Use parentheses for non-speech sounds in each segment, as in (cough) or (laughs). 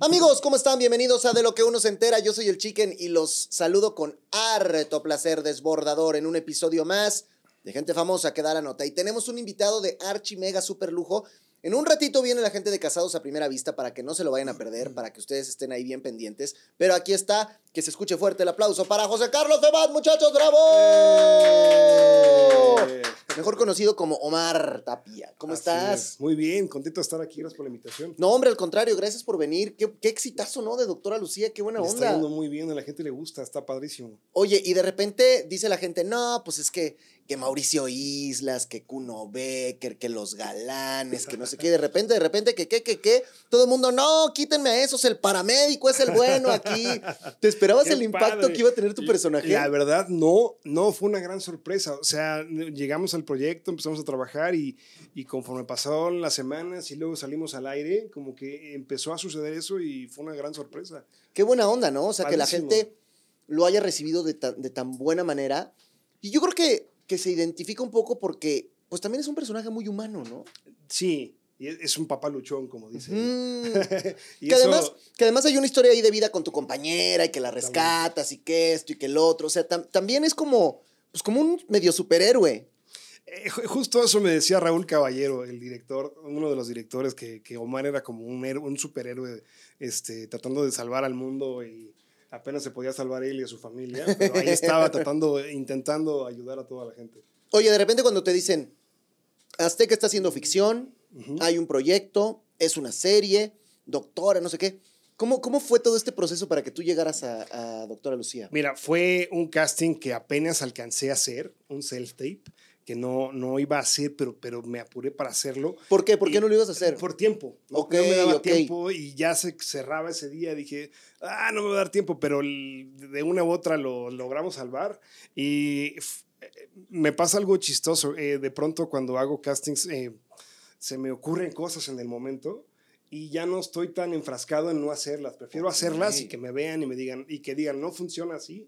Amigos, ¿cómo están? Bienvenidos a De lo que uno se entera. Yo soy el Chicken y los saludo con harto placer desbordador en un episodio más de gente famosa que da la nota. Y tenemos un invitado de archi mega super lujo. En un ratito viene la gente de Casados a Primera Vista para que no se lo vayan a perder, para que ustedes estén ahí bien pendientes. Pero aquí está, que se escuche fuerte el aplauso para José Carlos Febat, muchachos, ¡bravo! Eh. Mejor conocido como Omar Tapia. ¿Cómo Así estás? es. Muy bien, contento de estar aquí, gracias por la invitación. No, hombre, al contrario, gracias por venir. Qué, qué exitazo, ¿no? De doctora Lucía, qué buena Le está onda. yendo muy bien, a la gente le gusta, está padrísimo. Oye, y de repente dice la gente, no, pues es que, que Mauricio Islas, que Kuno Becker, que los galanes, que no sé (laughs) qué, de repente, de repente, que qué, que qué, todo el mundo, no, quítenme a esos, el paramédico es el bueno aquí. ¿Te esperabas Qué el impacto padre. que iba a tener tu personaje? La verdad, no, no, fue una gran sorpresa. O sea, llegamos al proyecto, empezamos a trabajar y, y conforme pasaron las semanas y luego salimos al aire, como que empezó a suceder eso y fue una gran sorpresa. Qué buena onda, ¿no? O sea, que la gente lo haya recibido de tan buena manera. Y yo creo que, que se identifica un poco porque, pues también es un personaje muy humano, ¿no? Sí, y es, un papá luchón, como dice. Mm. (laughs) Y que, eso- además, que además hay una historia ahí de vida con tu compañera y que la rescatas y que esto y que el otro. O sea, tam- también es como, pues como un medio superhéroe. Eh, ju- Justo eso me decía Raúl Caballero, el director, uno de los directores, que, que Omar era como un, héroe- un superhéroe este, tratando de salvar al mundo y apenas se podía salvar él y a su familia, pero ahí estaba tratando, intentando ayudar a toda la gente. Oye, de repente cuando te dicen, Azteca está haciendo ficción, hay un proyecto, es una serie, doctora, no sé qué. ¿Cómo, cómo fue todo este proceso para que tú llegaras a, a Doctora Lucía? Mira, fue un casting que apenas alcancé a hacer, un self-tape, que no, no iba a hacer, pero, pero me apuré para hacerlo. ¿Por qué? ¿Por qué Y- no lo ibas a hacer? Por tiempo. No, Ok, no me daba tiempo y ya se cerraba ese día. Dije, ah, no me va a dar tiempo, pero de una u otra lo logramos salvar. Y eh, me pasa algo chistoso. eh, de pronto, cuando hago castings, eh, se me ocurren cosas en el momento. Y ya no estoy tan enfrascado en no hacerlas. Prefiero hacerlas y que me vean y me digan, y que digan, no funciona así,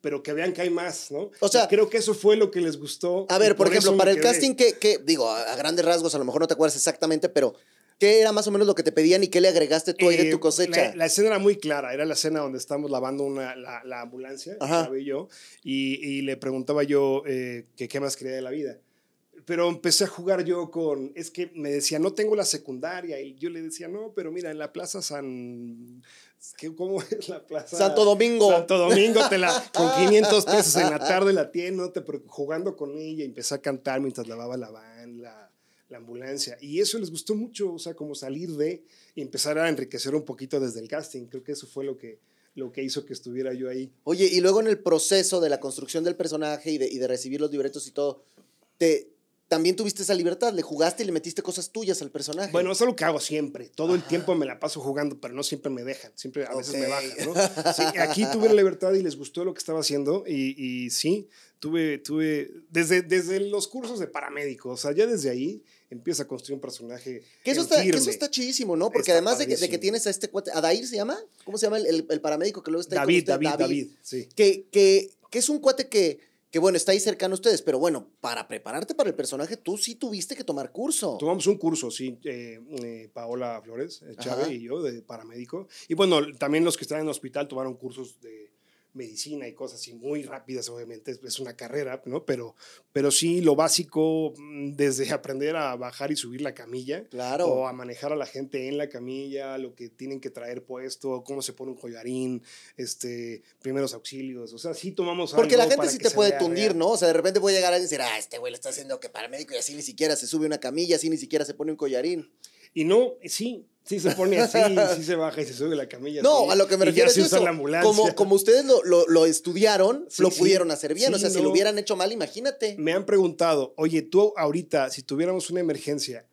pero que vean que hay más, ¿no? O sea- Y creo que eso fue lo que les gustó. A y ver, por eso ejemplo, para el quedé. casting, ¿qué, qué- digo, a, a grandes rasgos, a lo mejor no te acuerdas exactamente, pero ¿qué era más o menos lo que te pedían y qué le agregaste tú ahí de Eh, tu cosecha? La, la escena era muy clara, era la escena donde estamos lavando una, la, la ambulancia, estaba yo, y, y le preguntaba yo eh, que qué más quería de la vida. Pero empecé a jugar yo con, es que me decía, no tengo la secundaria, y yo le decía, no, pero mira, en la plaza San... ¿qué- ¿Cómo (laughs) es la plaza? Santo Domingo. Santo Domingo, te la, (laughs) con 500 pesos en la tarde la tienda, no te jugando con ella, empecé a cantar mientras lavaba la van, la, la ambulancia. Y eso les gustó mucho, o sea, como salir de y empezar a enriquecer un poquito desde el casting. Creo que eso fue lo que, lo que hizo que estuviera yo ahí. Oye, y luego en el proceso de la construcción del personaje y de, y de recibir los libretos y todo, te, también tuviste esa libertad, le jugaste y le metiste cosas tuyas al personaje. Bueno, eso es lo que hago siempre. Todo el tiempo me la paso jugando, pero no siempre me dejan. Siempre a veces me bajan, ¿no? Sí, aquí tuve la libertad y les gustó lo que estaba haciendo. Y, y sí, tuve, tuve desde, desde los cursos de paramédico, o sea, ya desde ahí empieza a construir un personaje. que eso, está, que eso está chidísimo, ¿no? Porque Está además de que, de que tienes a este cuate, ¿Adair se llama? ¿Cómo se llama el, el- el paramédico que luego está ahí con David? David, David, sí. Que, que, que es un cuate que, que, bueno, está ahí cercano a ustedes, pero bueno, para prepararte para el personaje, tú sí tuviste que tomar curso. Tomamos un curso, sí, eh, eh, Paola Flores, eh, Chávez y yo, de paramédico. Y bueno, también los que están en el hospital tomaron cursos de medicina y cosas así muy rápidas, obviamente, es, una carrera, ¿no? Pero, pero sí, lo básico, mm, desde (laughs) aprender a bajar y subir la camilla, Claro. o a manejar a la gente en la camilla, lo que tienen que traer puesto, cómo se pone un collarín, este, primeros auxilios, o sea, sí tomamos Porque la gente sí te puede tundir, real. ¿no? O sea, de repente puede llegar a decir, ah, este güey le está haciendo que paramédico y así ni siquiera se sube una camilla, así ni siquiera se pone un collarín. Y no, sí, sí se pone así, (laughs) sí se baja y se sube la camilla. No, así, a lo que me refiero es se usa eso. la ambulancia. Como, como ustedes lo, lo- lo estudiaron, Sí, lo sí. pudieron hacer bien. o Sí, sea, si lo no. hubieran hecho mal, imagínate. Me han preguntado, oye, tú ahorita, si tuviéramos una emergencia,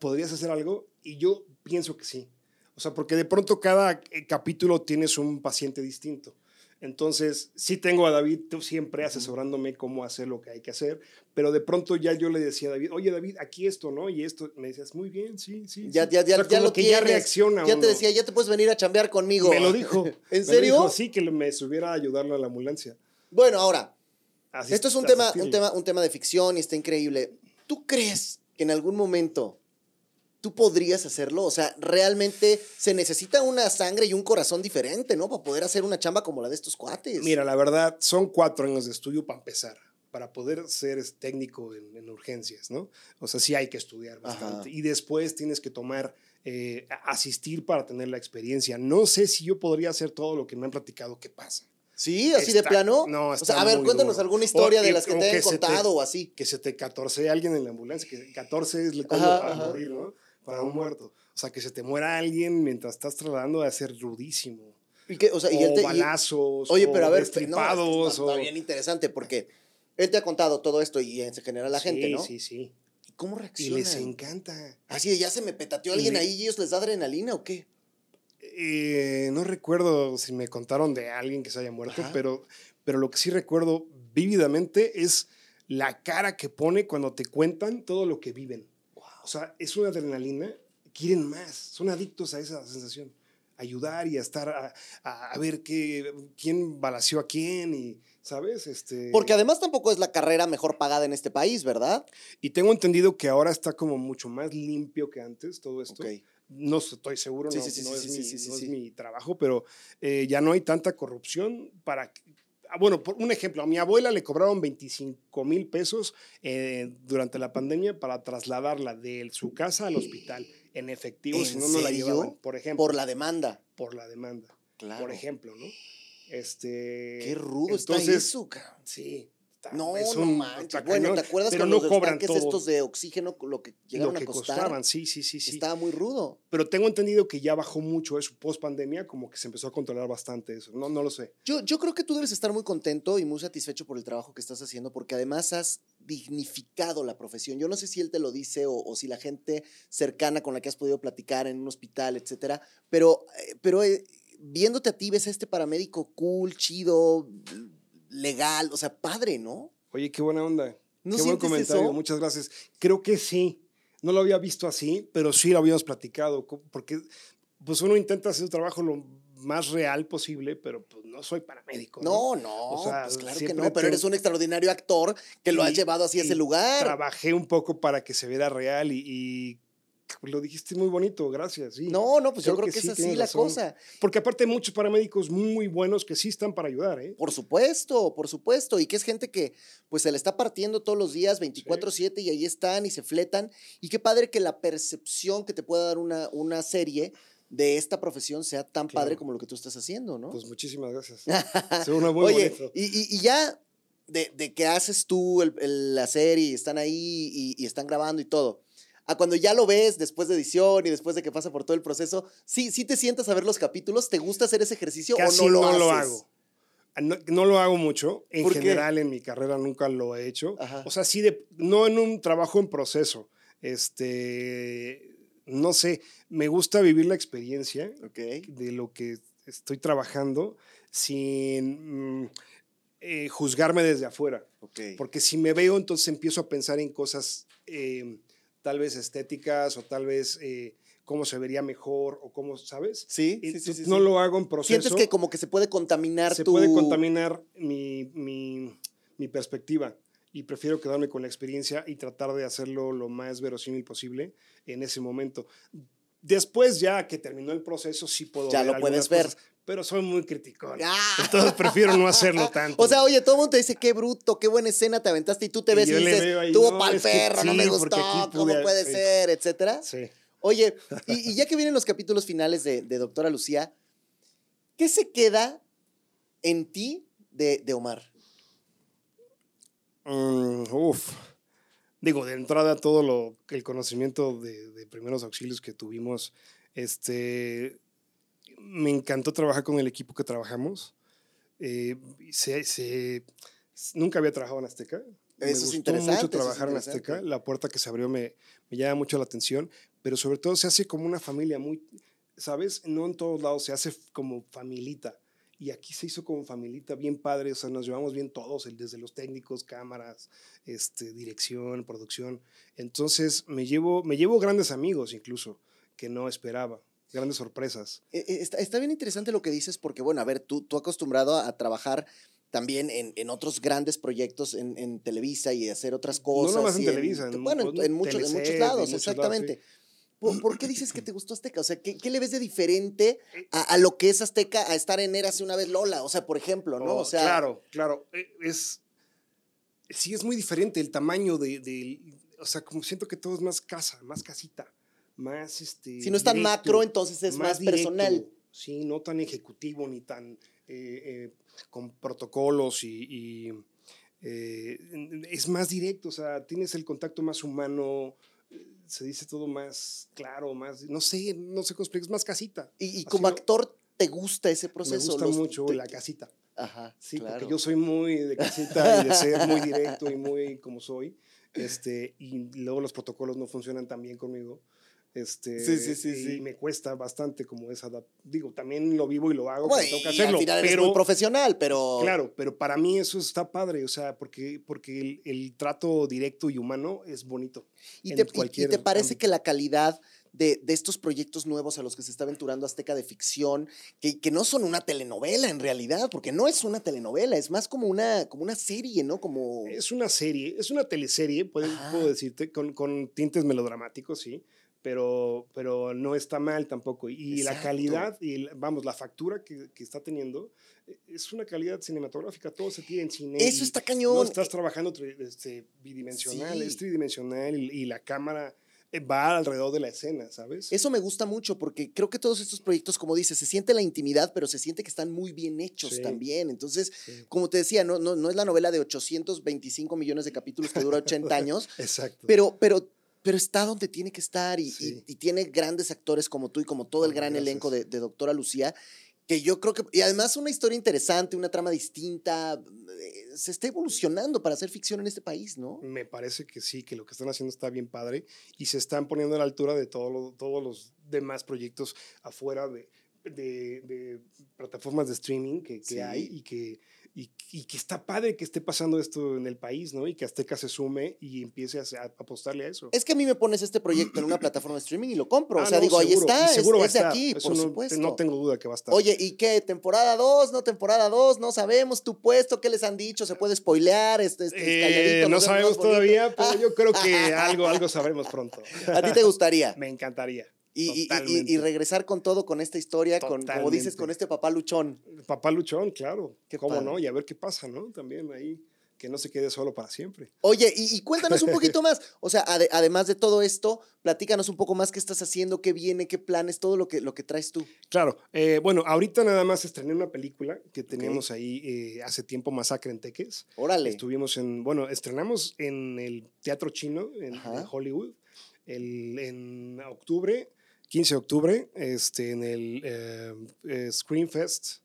¿podrías hacer algo? Y yo pienso que sí. O sea, porque de pronto cada eh, capítulo tienes un paciente distinto. Entonces, sí tengo a David tú siempre asesorándome cómo hacer lo que hay que hacer, pero de pronto ya yo le decía a David, oye David, aquí esto, ¿no? Y esto, me decías, muy bien, sí, sí. Ya, sí". ya, ya, O sea, ya lo que ya reacciona Ya uno. te decía, ya te puedes venir a chambear conmigo. Me lo dijo. (laughs) ¿En serio? dijo, sí, que me subiera a ayudarlo a la ambulancia. Bueno, ahora, Asist- esto es un tema, un, tema, un tema de ficción y está increíble. ¿Tú crees que en algún momento ¿Tú podrías hacerlo? O sea, realmente se necesita una sangre y un corazón diferente, ¿no? Para poder hacer una chamba como la de estos cuates. Mira, la verdad, son cuatro años de estudio para empezar, para poder ser técnico en, en urgencias, ¿no? O sea, sí hay que estudiar bastante. Ajá. Y después tienes que tomar, eh, a- asistir para tener la experiencia. No sé si yo podría hacer todo lo que me han platicado que pasa. Sí, así de plano. no, o está sea, a ver, cuéntanos duro. alguna O- historia de las que o te te- contado o así. Que se te catorce alguien en la ambulancia, que 14 es le ajá. morir, ¿no? Para un muerto. O sea, que se te muera alguien mientras estás trasladando a ser rudísimo. ¿Y qué? O sea, y o él te- y- balazos, Oye, o pero a ver, no, está, está o- bien interesante porque él te ha contado todo esto y en general la gente, Sí, ¿no? Sí, sí. ¿Y ¿Cómo Y reaccionan? les encanta. Así de ya se me petateó Y alguien le- ahí y ellos les da adrenalina o qué? Eh, no recuerdo si me contaron de alguien que se haya muerto, Ajá. pero, pero lo que sí recuerdo vívidamente es la cara que pone cuando te cuentan todo lo que viven. O sea, es una adrenalina, quieren más, son adictos a esa sensación. Ayudar y a estar a, a- a ver qué, quién balació a quién y, ¿sabes? Este, Porque además tampoco es la carrera mejor pagada en este país, ¿verdad? y tengo entendido que ahora está como mucho más limpio que antes todo esto. Ok. No estoy seguro, Sí, no, sí, sí, no sí, es, mi trabajo, pero eh, ya no hay tanta corrupción para... Ah, Bueno, por un ejemplo, a mi abuela le cobraron 25 mil pesos eh, durante la pandemia para trasladarla de su casa al hospital en efectivo, ¿En si no, no la llevaban, por ejemplo. Por la demanda. por la demanda, Claro. por ejemplo, ¿no? Este, Qué rudo está entonces, eso, cabrón. Sí. Está- No, es no manches. Bueno, ¿te acuerdas pero cuando no los cobran tanques todo estos de oxígeno, lo que llegaron lo que a costar? costaban, sí, sí, sí, sí. Estaba muy rudo. Pero tengo entendido que ya bajó mucho eso post pandemia, como que se empezó a controlar bastante eso. No, no lo sé. Yo, yo creo que tú debes estar muy contento y muy satisfecho por el trabajo que estás haciendo, porque además has dignificado la profesión. Yo no sé si él te lo dice o, o si la gente cercana con la que has podido platicar en un hospital, etcétera, pero, eh, pero eh, viéndote a ti, ves a este paramédico cool, chido, legal, o sea, padre, ¿no? Oye, qué buena onda. ¿No qué buen comentario, eso? muchas gracias. Creo que sí. No lo había visto así, pero sí lo habíamos platicado, porque pues uno intenta hacer su trabajo lo más real posible, pero pues no soy paramédico. No, no, O sea, pues claro que no, pero eres un extraordinario actor que lo has Y- llevado así a y ese lugar. Trabajé un poco para que se viera real y, y lo dijiste muy bonito, gracias. Sí. No, no, pues yo Creo que que, sí, es así la razón. cosa. Porque aparte hay muchos paramédicos muy buenos que sí están para ayudar, ¿eh? Por supuesto, por supuesto. Y que es gente que pues se le está partiendo todos los días 24/7 y ahí están y se fletan. Y qué padre que la percepción que te pueda dar una, una serie de esta profesión sea tan padre como lo que tú estás haciendo, ¿no? Pues muchísimas gracias. (laughs) Una muy Oye, bonito. y, y- y ya de, de que haces tú el- el- la serie y están ahí y, y están grabando y todo, a cuando ya lo ves después de edición y después de que pasa por todo el proceso, ¿sí, sí te sientas a ver los capítulos? ¿Te gusta hacer ese ejercicio Casi o no lo haces? hago. Ah, No, no lo hago mucho. En general, en mi carrera nunca lo he hecho. Ajá. O sea, sí, de, no en un trabajo en proceso. Este, no sé, me gusta vivir la experiencia de lo que estoy trabajando sin mm, eh, juzgarme desde afuera. Porque si me veo, entonces empiezo a pensar en cosas eh, tal vez estéticas o tal vez eh, cómo se vería mejor o cómo, ¿sabes? Sí, Y sí, sí, tú- sí, no lo hago en proceso. Sientes que como que se puede contaminar se tu... puede contaminar mi, mi, mi perspectiva y prefiero quedarme con la experiencia y tratar de hacerlo lo más verosímil posible en ese momento. Después ya que terminó el proceso sí puedo Ya ver lo puedes ver. cosas, pero soy muy criticón. ¡Ah! Entonces prefiero no hacerlo (laughs) tanto. O sea, oye, todo el mundo te dice, qué bruto, qué buena escena te aventaste y tú te ves y, dices, ahí, tuvo no, pa'l perro, no me gustó, ¿cómo pude- puede sí. ser? Etcétera. sí. Oye, y, (laughs) y ya que vienen los capítulos finales de, de Doctora Lucía, ¿qué se queda en ti de, de Omar? Mm, uf. Digo, de entrada todo lo, el conocimiento de, de primeros auxilios que tuvimos, este, me encantó trabajar con el equipo que trabajamos. Eh, se- se- nunca había trabajado en Azteca. Me Eso es gustó interesante, mucho es trabajar en. Azteca. La puerta que se abrió me, me llama mucho la atención, pero sobre todo se hace como una familia muy, ¿sabes? No en todos lados, se hace como familita. Y aquí se hizo como familita bien padre, o sea, nos llevamos bien todos, el- desde los técnicos, cámaras, este, dirección, producción. Entonces me llevo, me llevo grandes amigos incluso, que no esperaba, grandes sorpresas. Eh, eh, Está, está bien interesante lo que dices porque, bueno, a ver, tú, tú acostumbrado a, a trabajar también en, en otros grandes proyectos en, en Televisa y hacer otras cosas. nomás en Televisa, en bueno, en, en muchos, lados, muchos lados, exactamente. ¿Por, por qué dices que te gustó Azteca? O sea, ¿qué, qué le ves de diferente a, a lo que es Azteca a estar en Érase una vez Lola? O sea, por ejemplo, ¿no? Oh, O sea, claro, claro. eh, Es, sí, es muy diferente el tamaño de, de- O sea, como siento que todo es más casa, más casita, más este. si no es tan macro, entonces es más, personal. Sí, no tan ejecutivo ni tan eh, eh, con protocolos y. y, eh, es más directo, o sea, tienes el contacto más humano, eh, se dice todo más claro, más, no sé, no sé cómo explicar, es más casita. Y, como actor, ¿te gusta ese Me proceso? gusta Los- mucho te- la casita. Ajá, Sí, claro. porque yo soy muy de casita y de ser muy directo y muy como soy. Este, y luego los protocolos no funcionan tan bien conmigo. Este, Sí, sí, sí, y sí. me cuesta bastante como esa Digo, también lo vivo y lo hago, Bueno, tengo que hacerlo. final eres pero, muy profesional, pero... claro, pero para mí eso está padre, o sea, porque, porque el, el trato directo y humano es bonito. ¿Y te, y- te parece ámbito. que la calidad de, de estos proyectos nuevos a los que se está aventurando Azteca de ficción, que, que no son una telenovela en realidad, porque no es una telenovela, es más como una, como una serie, ¿no? Como... Es una serie, es una teleserie, puedo, Ajá. puedo decirte, con, con tintes melodramáticos, sí, pero, pero no está mal tampoco. Y la Exacto. calidad, y vamos, la factura que, que está teniendo eh, es una calidad cinematográfica, todo se tiene en cine. Eso y está No cañón. estás trabajando este, bidimensional, Sí. es tridimensional y, y la cámara eh, va alrededor de la escena, ¿sabes? Eso me gusta mucho porque creo que todos estos proyectos, como dices, se siente la intimidad, pero se siente que están muy bien hechos Sí. también. Entonces, Sí. como te decía, no, no, no es la novela de 825 millones de capítulos que dura 80 años, (laughs) Exacto. pero, pero, pero está donde tiene que estar y, y- Sí. y tiene grandes actores como tú y como todo el gran gracias. elenco de, de Doctora Lucía, que yo creo que, y además una historia interesante, una trama distinta, eh, se está evolucionando para hacer ficción en este país, ¿no? Me parece que sí, que lo que están haciendo está bien padre y se están poniendo a la altura de todo lo- todos los demás proyectos afuera de, de- de plataformas de streaming que, que Sí. hay y que, y, y que está padre que esté pasando esto en el país, ¿no? Y que Azteca se sume y empiece a, a apostarle a eso. Es que a mí me pones este proyecto en una plataforma de streaming y lo compro. o Ah, sea, no, digo, ahí seguro, está, y es, seguro va es de estar, aquí, eso por no, supuesto. No tengo duda que va a estar. Oye, ¿y qué? ¿Temporada 2? ¿No temporada 2? No sabemos. ¿Tu puesto? ¿Qué les han dicho? ¿Se puede spoilear? Este, este, Eh, calladito, no sabemos todavía, pero (laughs) yo creo que algo, algo sabremos pronto. (laughs) ¿A ti te gustaría? (laughs) Me encantaría. Y, regresar con todo, con esta historia, con, como dices, con este papá luchón. Papá Luchón, claro. Qué ¿Cómo padre. no? Y a ver qué pasa, ¿no? También ahí, que no se quede solo para siempre. Oye, y, y cuéntanos un (laughs) poquito más. O sea, ade- además de todo esto, platícanos un poco más qué estás haciendo, qué viene, qué planes, todo lo que, lo que traes tú. Claro, eh, bueno, ahorita nada más estrené una película que teníamos ahí eh, hace tiempo, Masacre en Teques. Órale. Estuvimos en, bueno, estrenamos en el Teatro Chino en, en Hollywood el, en octubre, 15 de octubre, este, en el eh, eh, Screen Fest.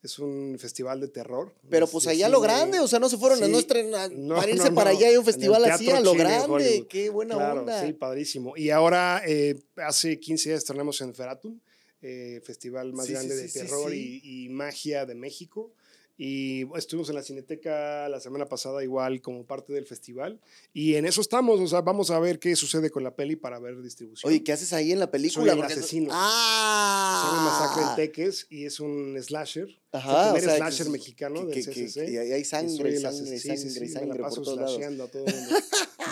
Es un festival de terror. Pero pues allá a lo grande, o sea, no se fueron a Sí. no para irse no, para no. allá hay un festival así a lo grande. Hollywood. Qué buena Claro, onda. sí, padrísimo. Y ahora, eh, hace 15 días estrenamos en Feratum, eh, festival más Sí, grande de terror y magia de México. Y estuvimos en la Cineteca la semana pasada igual como parte del festival. Y en eso estamos, o sea, vamos a ver qué sucede con la peli para ver distribución. Oye, ¿qué haces ahí en la película? el Porque eso- asesino. ¡Ah! Se llama Masacre en Teques y es un slasher. Ajá, el primer o sea, slasher que- mexicano que- del que- que- CCC. y ahí hay Y sangre, soy el sangre, ases- sí, sangre, sí, sí, me sangre la por paso todos lados. a todo el (laughs) mundo.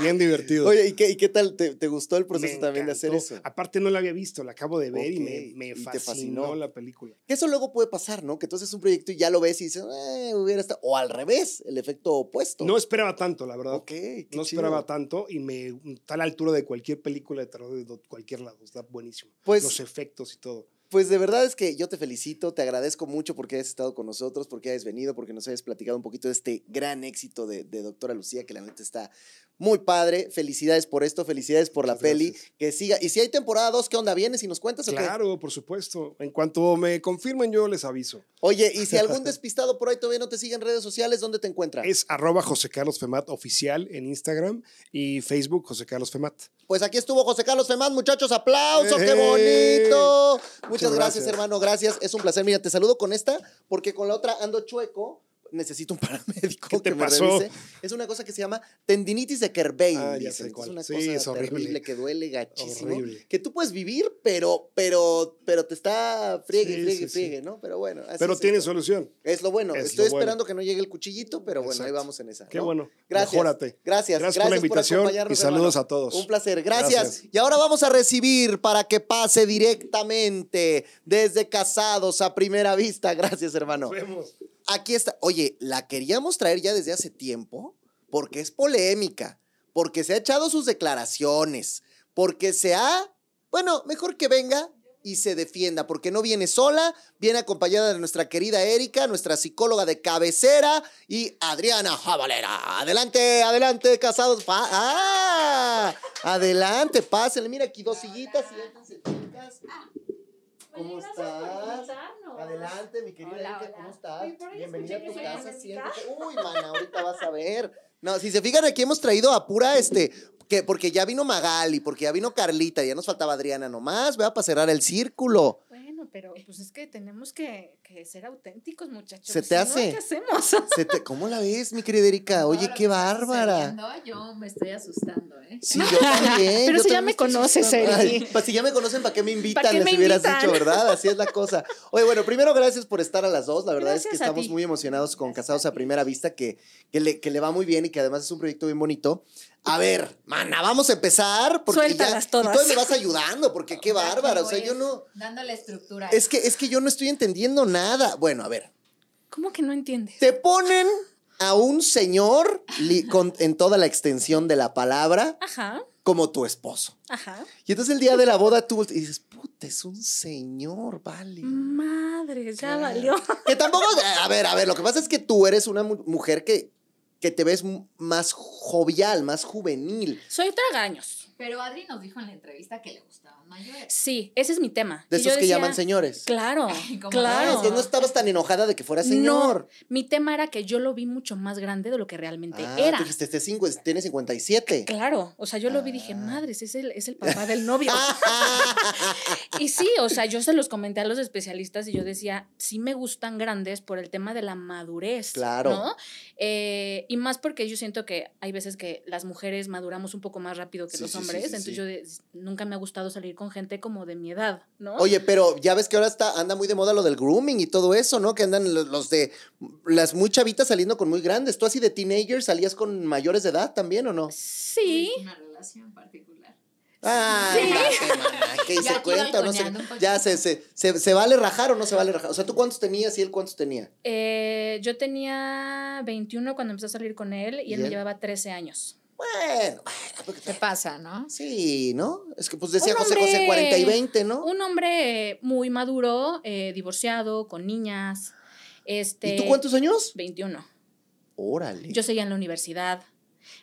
Bien divertido. Oye, ¿y qué, y qué tal? ¿Te, te gustó el Me proceso también de hacer eso? Aparte no la había visto, la acabo de ver y me, me y te fascinó, la película. Que eso luego puede pasar, ¿no? Que entonces es un proyecto y ya lo ves y dices, eh, hubiera estado. O al revés, el efecto opuesto. No esperaba tanto, la verdad. Ok, qué no chido. esperaba tanto y me está a la altura de cualquier película de terror de cualquier lado. Está buenísimo. Pues- Los efectos y todo. Pues de verdad es que yo te felicito, te agradezco mucho porque hayas estado con nosotros, porque hayas venido, porque nos hayas platicado un poquito de este gran éxito de, de Doctora Lucía, que la neta está muy padre. Felicidades por esto, felicidades por la peli. gracias. Que siga. Y si hay temporada 2, ¿qué onda? ¿Vienes y nos cuentas o qué? Claro, por supuesto. En cuanto me confirmen, yo les aviso. Oye, y si (laughs) algún despistado por ahí todavía no te sigue en redes sociales, ¿dónde te encuentra? Es arroba José Carlos Femat oficial en Instagram y Facebook José Carlos Femat. Pues aquí estuvo José Carlos Femán, muchachos, aplausos, qué ¡Eh! bonito. Muchas gracias, gracias. hermano, gracias. Es un placer. Mira, te saludo con esta, porque con la otra ando chueco, necesito un (laughs) paramédico ¿Qué te que me pasó? revise. Es una cosa que se llama tendinitis de Kerbein. Ah, ya sé cuál. Es una Sí, cosa es horrible. terrible que duele gachísimo. Horrible. Que tú puedes vivir, pero, pero, pero te está friegue, Sí, friegue, sí, friegue, ¿no? Pero bueno. así Pero tiene esto. solución. Es lo bueno. Es Estoy lo bueno. esperando que no llegue el cuchillito, pero bueno, ahí vamos en esa. Qué ¿no? bueno. Gracias. Mejórate. Gracias. Gracias por la invitación y saludos hermano. a todos. Un placer. Gracias. Gracias. Y ahora vamos a recibir para que pase directamente desde Casados a Primera Vista. Gracias, hermano. Vemos. Aquí está. Oye, la queríamos traer ya desde hace tiempo porque es polémica, porque se ha echado sus declaraciones, porque se ha, bueno, mejor que venga y se defienda, porque no viene sola, viene acompañada de nuestra querida Erika, nuestra psicóloga de cabecera y Adriana Jabalera. Adelante, adelante, casados. ¡Ah! Adelante, pásenle. Mira aquí dos sillitas, siéntense, chicas. ¿Cómo estás? Adelante, mi querida Hola, Erika. ¿cómo estás? Bienvenida a tu casa, siéntate. Uy, mana, ahorita vas a ver. No, si se fijan, aquí hemos traído a pura, este, que porque ya vino Magali, porque ya vino Carlita, ya nos faltaba Adriana nomás, vea, para cerrar el círculo. Bueno, pero pues es que tenemos que, que ser auténticos, muchachos. ¿Se te Si no, hace? ¿Qué hacemos? (laughs) Se te- ¿Cómo la ves, mi querida Erika? Oye, qué bárbara. sucediendo, Yo me estoy asustando, ¿eh? Sí, yo también. (laughs) Pero yo si ya me conoces, asustado. Eri. Ay, Pues si ya me conocen, ¿para qué me invitan? ¿Para qué Les me hubieras invitan? dicho, ¿verdad? Así es la cosa. Oye, bueno, primero gracias por estar a las dos. La verdad es que estamos ti. muy emocionados con Casados a Primera Vista, que, que, le, que le va muy bien y que además es un proyecto bien bonito. A ver, mana, vamos a empezar. Porque Suéltalas ya, todas. Y tú me vas ayudando, porque qué (laughs) bárbara. O sea, yo no. Dándole estructura. Es que, es que yo no estoy entendiendo nada. Bueno, a ver. ¿Cómo que no entiendes? Te ponen a un señor li- con- en toda la extensión de la palabra Ajá, como tu esposo. ajá. Y entonces el día de la boda tú y dices, puta, es un señor, vale. Madre, ya Claro. valió. Que tampoco, a ver, a ver, lo que pasa es que tú eres una mu- mujer que, que te ves más jovial, más juvenil. Soy tragaños. Pero Adri nos dijo en la entrevista que le gustaban mayores. Sí, ese es mi tema. De Y esos yo que decía, llaman señores. Claro, (laughs) ¿Cómo Ah, claro. entonces no estabas tan enojada de que fuera señor. No, mi tema era que yo lo vi mucho más grande de lo que realmente Ah, era. dijiste, este cinco, tiene 57. Claro, o sea, yo lo vi y dije, Ah. madres, es el, es el papá del novio. (laughs) (laughs) y sí, o sea, yo se los comenté a los especialistas y yo decía, sí me gustan grandes por el tema de la madurez. Claro. ¿no? Eh, y más porque yo siento que hay veces que las mujeres maduramos un poco más rápido que Sí, los sí, hombres, sí, entonces sí. yo de- nunca me ha gustado salir con gente como de mi edad, ¿no? Oye, pero ya ves que ahora está, anda muy de moda lo del grooming y todo eso, ¿no? Que andan los, los de las muy chavitas saliendo con muy grandes. ¿Tú así de teenager salías con mayores de edad también o no? sí. Una relación particular. Sí. mana, ¿qué (laughs) Ya se cuenta no. Ya se, se, se, se vale rajar o no se vale rajar. O sea, ¿tú cuántos tenías y él cuántos tenía? Eh, yo tenía 21 cuando empecé a salir con él y ¿Y él me llevaba 13 años. Bueno, ¿Qué pasa, no? sí, ¿no? Es que pues decía Un José José hombre- 40 y 20, ¿no? Un hombre muy maduro, eh, divorciado, con niñas. Este, ¿Y tú cuántos años? 21. Órale. Yo seguía en la universidad.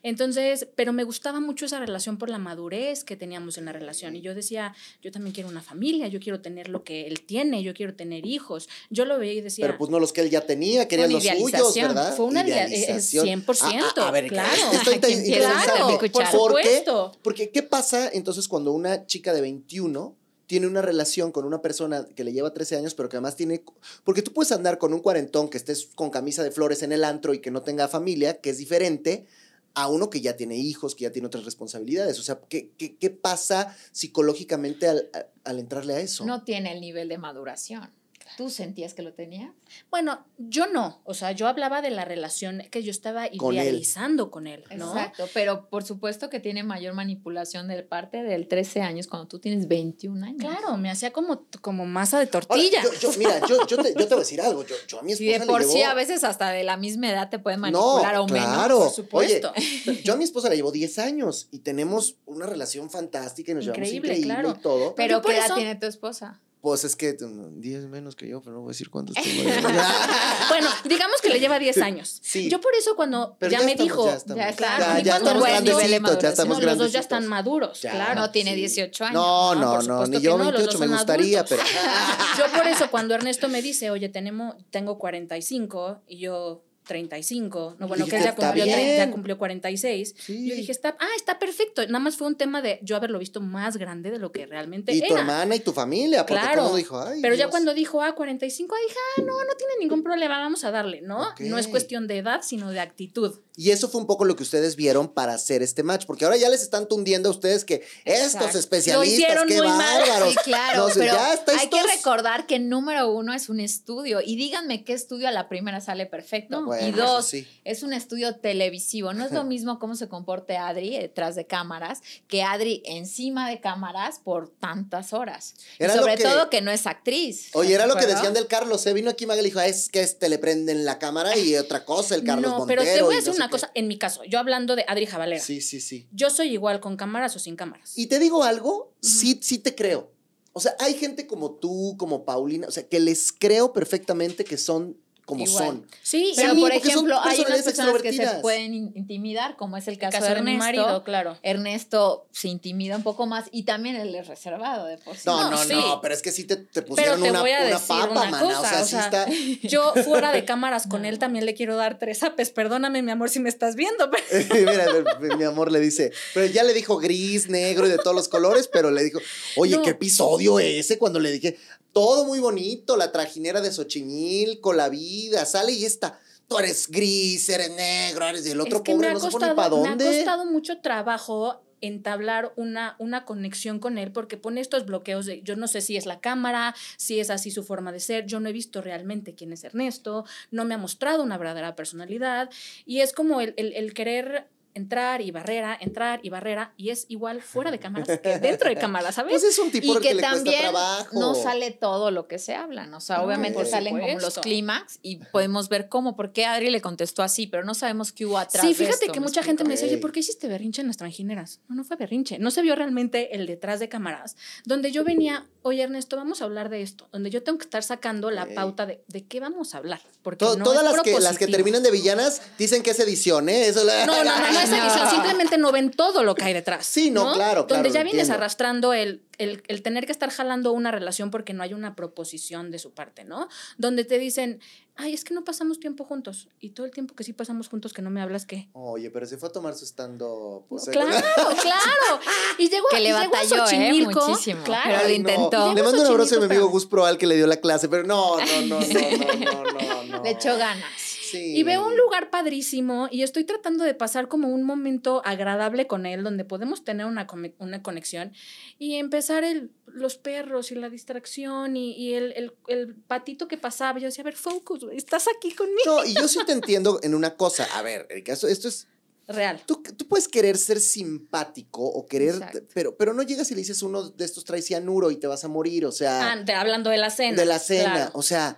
Entonces, pero me gustaba mucho esa relación por la madurez que teníamos en la relación. Y yo decía, yo también quiero una familia, yo quiero tener lo que él tiene, yo quiero tener hijos. Yo lo veía y decía, Pero pues no los que él ya tenía, una los suyos, idealización, ¿verdad? fue una idea- es Idealización. 100%, Ah, ah, a ver, claro. Esto está interesante. Claro, por supuesto. Porque, ¿qué pasa entonces cuando una chica de 21 tiene una relación con una persona que le lleva 13 años, pero que además tiene... Porque tú puedes andar con un cuarentón que estés con camisa de flores en el antro y que no tenga familia, que es diferente a uno que ya tiene hijos, que ya tiene otras responsabilidades. O sea, ¿qué, qué, qué pasa psicológicamente al, al entrarle a eso? No tiene el nivel de maduración. ¿Tú sentías que lo tenía? Bueno, yo no. O sea, yo hablaba de la relación que yo estaba Con él. idealizando con él, ¿no? Exacto, pero por supuesto que tiene mayor manipulación del parte del 13 años cuando tú tienes 21 años. Claro, me hacía como, como masa de Ahora, tortilla. yo, yo- mira, yo, yo, te, yo te voy a decir algo. Yo, yo a mi esposa Y de le por sí a veces hasta de la misma edad te pueden manipular no, o menos. claro. por supuesto. Oye, yo a mi esposa la llevo 10 años y tenemos una relación fantástica y nos llevamos Increíble, increíble claro. y todo. Pero ¿qué edad eso- tiene tu esposa? Pues es que mm, 10 menos que yo, pero no voy a decir cuántos tengo. (laughs) Bueno, digamos que le lleva 10 años. Sí. Yo por eso cuando Pero ya, ya me estamos, dijo, ya estamos. Ya, claro. Ya, y ya cuando estamos grandecitos, ya estamos no, los dos ya están maduros, Ya. claro. No tiene 18 años. No, No, no, ni yo no, los 28 dos me gustaría, pero... adultos. (laughs) Yo por eso cuando Ernesto me dice, oye, tenemos, tengo 45 y yo, 35, no, bueno, que él ya cumplió, tre- bien. ya cumplió 46. Sí. Yo dije, está, ah, está perfecto. Nada más fue un tema de yo haberlo visto más grande de lo que realmente Y era. tu hermana y tu familia, porque todo Claro, mundo dijo, ay. pero ya Dios". cuando dijo, ah, 45, dije, ah, no, no tiene ningún problema, vamos a darle, ¿no? No es cuestión de edad, sino de actitud. Y eso fue un poco lo que ustedes vieron para hacer este match, porque ahora ya les están tundiendo a ustedes que estos Exacto. especialistas, qué muy mal. bárbaros. Sí, claro, No pero ya está hay que recordar que número uno es un estudio y díganme qué estudio a la primera sale perfecto. No. Bueno, y dos, sí. es un estudio televisivo. No es lo (laughs) mismo cómo se comporte Adri detrás de cámaras que Adri encima de cámaras por tantas horas. Era sobre que- todo que no es actriz. Oye, era lo que decían del Carlos, se vino aquí Magali y dijo, "Ah, es que este le prenden la cámara y otra cosa, el (laughs) Carlos no, Montero. pero te voy a decir una qué". cosa, en mi caso, yo hablando de Adri Javalera. Sí, sí, sí. Yo soy igual con cámaras o sin cámaras. Y te digo algo, sí, sí te creo. O sea, hay gente como tú, como Paulina, o sea, que les creo perfectamente que son como Igual. son. Sí, Pero, por ejemplo, hay unas personas que se pueden in- intimidar, como es el el caso, caso de de mi Ernesto. marido, claro. Ernesto se intimida un poco más y también él es reservado de por sí. No, No, no, sí. no, pero es que sí te, te Pero pusieron te una, voy a una decir papa, una mana. cosa, o sea, o sí sea, está. (laughs) yo fuera de cámaras con él también le quiero dar tres apes. Perdóname, mi amor, si me estás viendo. pero- (laughs) Mira, mi- mi amor le dice, pero ya le dijo gris, negro y de todos los colores, pero le dijo, oye, No. qué episodio ese cuando le dije, todo muy bonito, la trajinera de Xochimilco, la vida, sale y está, tú eres gris, eres negro, eres el otro es que pobre no se pone para costado, me ha dónde. costado mucho trabajo entablar una, una conexión con él porque pone estos bloqueos de yo no sé si es la cámara, si es así su forma de ser, yo no he visto realmente quién es Ernesto, no me ha mostrado una verdadera personalidad y es como el, el- el querer entrar y barrera, entrar y barrera y es igual fuera de cámaras que (laughs) dentro de cámaras, ¿sabes? Pues es un tipo y que, que le también trabajo. no sale todo lo que se hablan. O sea, No, obviamente salen como los clímax y podemos ver cómo, por qué Adri le contestó así, pero no sabemos qué hubo atrás. Sí, de fíjate esto, que ¿me mucha gente me dice, oye. ¿por qué hiciste berrinche en las tranjineras? No, no fue berrinche. No se vio realmente el detrás de cámaras, donde yo venía, oye, Ernesto, vamos a hablar de esto, donde yo tengo que estar sacando la pauta de, de qué vamos a hablar. Porque To- no todas es las que, las que terminan de villanas dicen que es edición, ¿eh? Eso la- No, no, no, no es edición, simplemente no ven todo lo que hay detrás. Sí, no, claro, Donde claro, ya lo vienes entiendo. arrastrando el, el, el tener que estar jalando una relación porque no hay una proposición de su parte, ¿no? Donde te dicen, ay, es que no pasamos tiempo juntos. Y todo el tiempo que sí pasamos juntos que no me hablas, ¿qué? Oye, pero se fue a tomar su estando. pues, Claro, (laughs) claro. Y llegó, Que le y llegó a batalló, ¿eh? Xochimilco, Muchísimo. Claro. Pero lo intentó. no. Le mando un abrazo a mi amigo Gus Proal que le dio la clase, pero no, no, no, no, no, no, no, no. (laughs) Le echó ganas. Sí. Y veo un lugar padrísimo y estoy tratando de pasar como un momento agradable con él, donde podemos tener una, una conexión y empezar el, los perros y la distracción y, y el, el- el patito que pasaba. Yo decía, a ver, focus, estás aquí conmigo. No, y yo sí te entiendo en una cosa. A ver, Erika, esto, esto es. Real. Tú, tú puedes querer ser simpático o querer. Exacto. Pero, pero no llegas y le dices uno de estos trae cianuro y te vas a morir. O sea. Ah, de- hablando de la cena. de la cena. claro. O sea,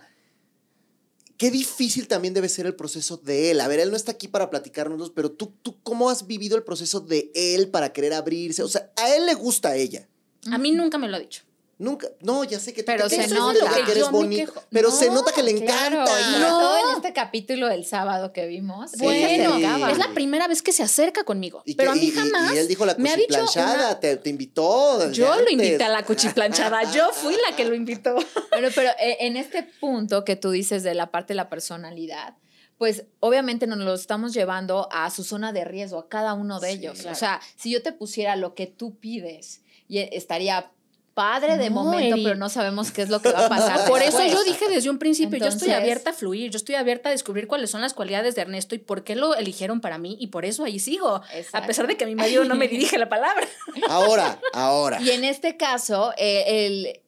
qué difícil también debe ser el proceso de él. A ver, él no está aquí para platicárnoslos, pero tú, tú, ¿cómo has vivido el proceso de él para querer abrirse? O sea, a él le gusta a ella. A mí nunca me lo ha dicho. Nunca, no, ya sé que tú Pero te se nota. que eres bonito, quejo. pero se No, nota que le Claro, encanta. No. todo en este capítulo del sábado que vimos. Sí. Bueno, es la primera vez que se acerca conmigo. Y pero que- a mí y- jamás. Y, él dijo la me ha dicho cuchiplanchada, una- te, te invitó. Yo lo invité a la cuchiplanchada. Yo fui la que lo (laughs) invitó. Bueno, pero eh, en este punto que tú dices de la parte de la personalidad, pues obviamente nos lo estamos llevando a su zona de riesgo, a cada uno de Sí, ellos. claro. O sea, si yo te pusiera lo que tú pides, y eh, estaría padre de No, momento, Eri. pero no sabemos qué es lo que va a pasar. (laughs) Por eso yo dije desde un principio, yo estoy abierta a fluir, yo estoy abierta a descubrir cuáles son las cualidades de Ernesto y por qué lo eligieron para mí y por eso ahí sigo, a pesar de que mi marido no me dirige la palabra. Ahora, ahora. Y en este caso, eh, el,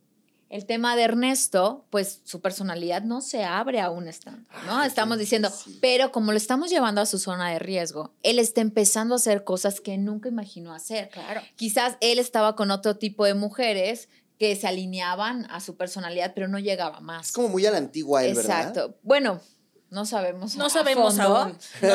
el tema de Ernesto, pues su personalidad no se abre aún estando, ¿no? Ay, estamos diciendo, pero como lo estamos llevando a su zona de riesgo, él está empezando a hacer cosas que nunca imaginó hacer. Claro. Quizás él estaba con otro tipo de mujeres que se alineaban a su personalidad, pero no llegaba más. Es como muy a la antigua él, ¿verdad? Exacto. Bueno, no sabemos. No a sabemos fondo, aún. (laughs) eh,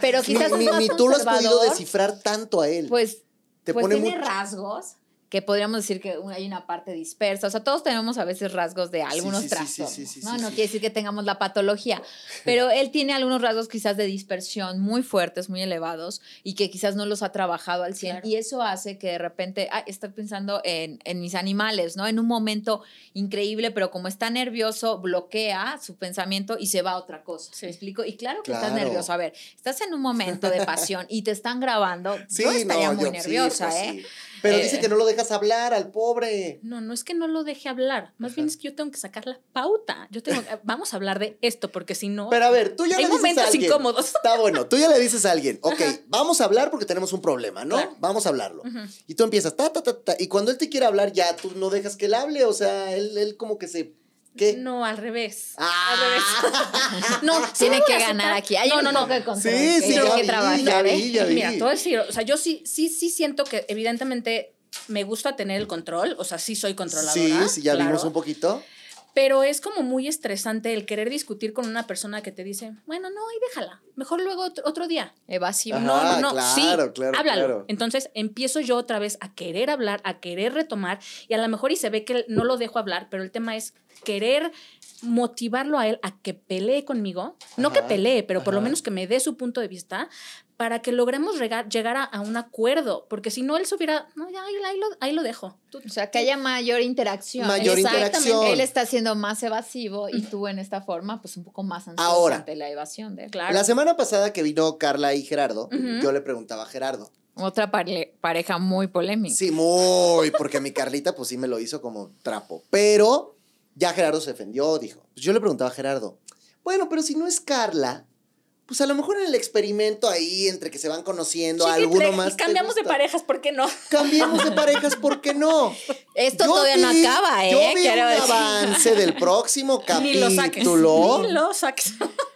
Pero quizás ni- es más ni tú lo has podido descifrar tanto a él. Pues, Te pues pone tiene mucho- rasgos que podríamos decir que hay una parte dispersa. O sea, todos tenemos a veces rasgos de algunos sí, sí, sí, trastornos. sí, sí, ¿no? sí, no sí. quiere decir que tengamos la patología, (laughs) pero él tiene algunos rasgos quizás de dispersión muy fuertes, muy elevados y que quizás no los ha trabajado al 100 Claro. y eso hace que de repente, ah, estoy pensando en, en mis animales, ¿no? En un momento increíble, pero como está nervioso, bloquea su pensamiento y se va a otra cosa. Sí. ¿Me explico? Y claro que estás nervioso. A ver, estás en un momento de (laughs) pasión y te están grabando. yo estaría muy yo- sí, nerviosa, pues ¿eh? Pero Eh, dice que no lo dejas hablar al pobre. No, no es que no lo deje hablar. Más bien es que yo tengo que sacar la pauta. Yo tengo, vamos a hablar de esto, porque si no. Pero a ver, tú ya Hay le dices a momentos alguien. incómodos. Está bueno, tú ya le dices a alguien, ok, vamos a hablar porque tenemos un problema, ¿no? Claro. Vamos a hablarlo. Y tú empiezas, ta, ta, ta, ta, y cuando él te quiere hablar, ya tú no dejas que él hable, o sea, él, él como que se... ¿Qué? No, al revés. Ah. Al revés. (laughs) No, sí Tiene que ganar aquí. Hay no, no, no. de control Sí, que sí, ya que vi, trabajar, ya vi, ¿eh? ya vi. Mira, te voy a decir, o sea, yo sí, sí, sí siento que evidentemente me gusta tener el control, o sea, sí soy controladora. Sí, sí, ya claro, vimos un poquito. Pero es como muy estresante el querer discutir con una persona que te dice, bueno, no, y déjala, mejor luego otro, otro día. Evasivo. Ajá. No, no, no, claro, sí, claro, háblalo. claro. Entonces empiezo yo otra vez a querer hablar, a querer retomar, y a lo mejor y se ve que no lo dejo hablar, pero el tema es querer motivarlo a él a que pelee conmigo, no que pelee, pero por lo menos que me dé su punto de vista, para que logremos regar- llegar a, a un acuerdo, porque si no él se hubiera, no, ya ahí, ahí lo, ahí lo dejo. Tú- O sea, que haya mayor interacción. Mayor Exactamente. interacción. Él está siendo más evasivo y tú en esta forma, pues un poco más ansioso Ahora. ante la evasión de él. claro. La semana pasada que vino Carla y Gerardo, yo le preguntaba a Gerardo. Otra pare- pareja muy polémica. Sí, muy, porque a mi Carlita pues sí me lo hizo como trapo. Pero ya Gerardo se defendió, dijo. Pues yo le preguntaba a Gerardo, bueno, pero si no es Carla, pues a lo mejor en el experimento ahí, entre que se van conociendo, Chiqui, alguno más. y cambiamos de parejas, ¿por qué no? Cambiemos de parejas, ¿por qué no? Esto Yo todavía no acaba, ¿eh? Yo vi Quiero un decir. avance del próximo (laughs) Ni lo saques. capítulo Ni lo saques.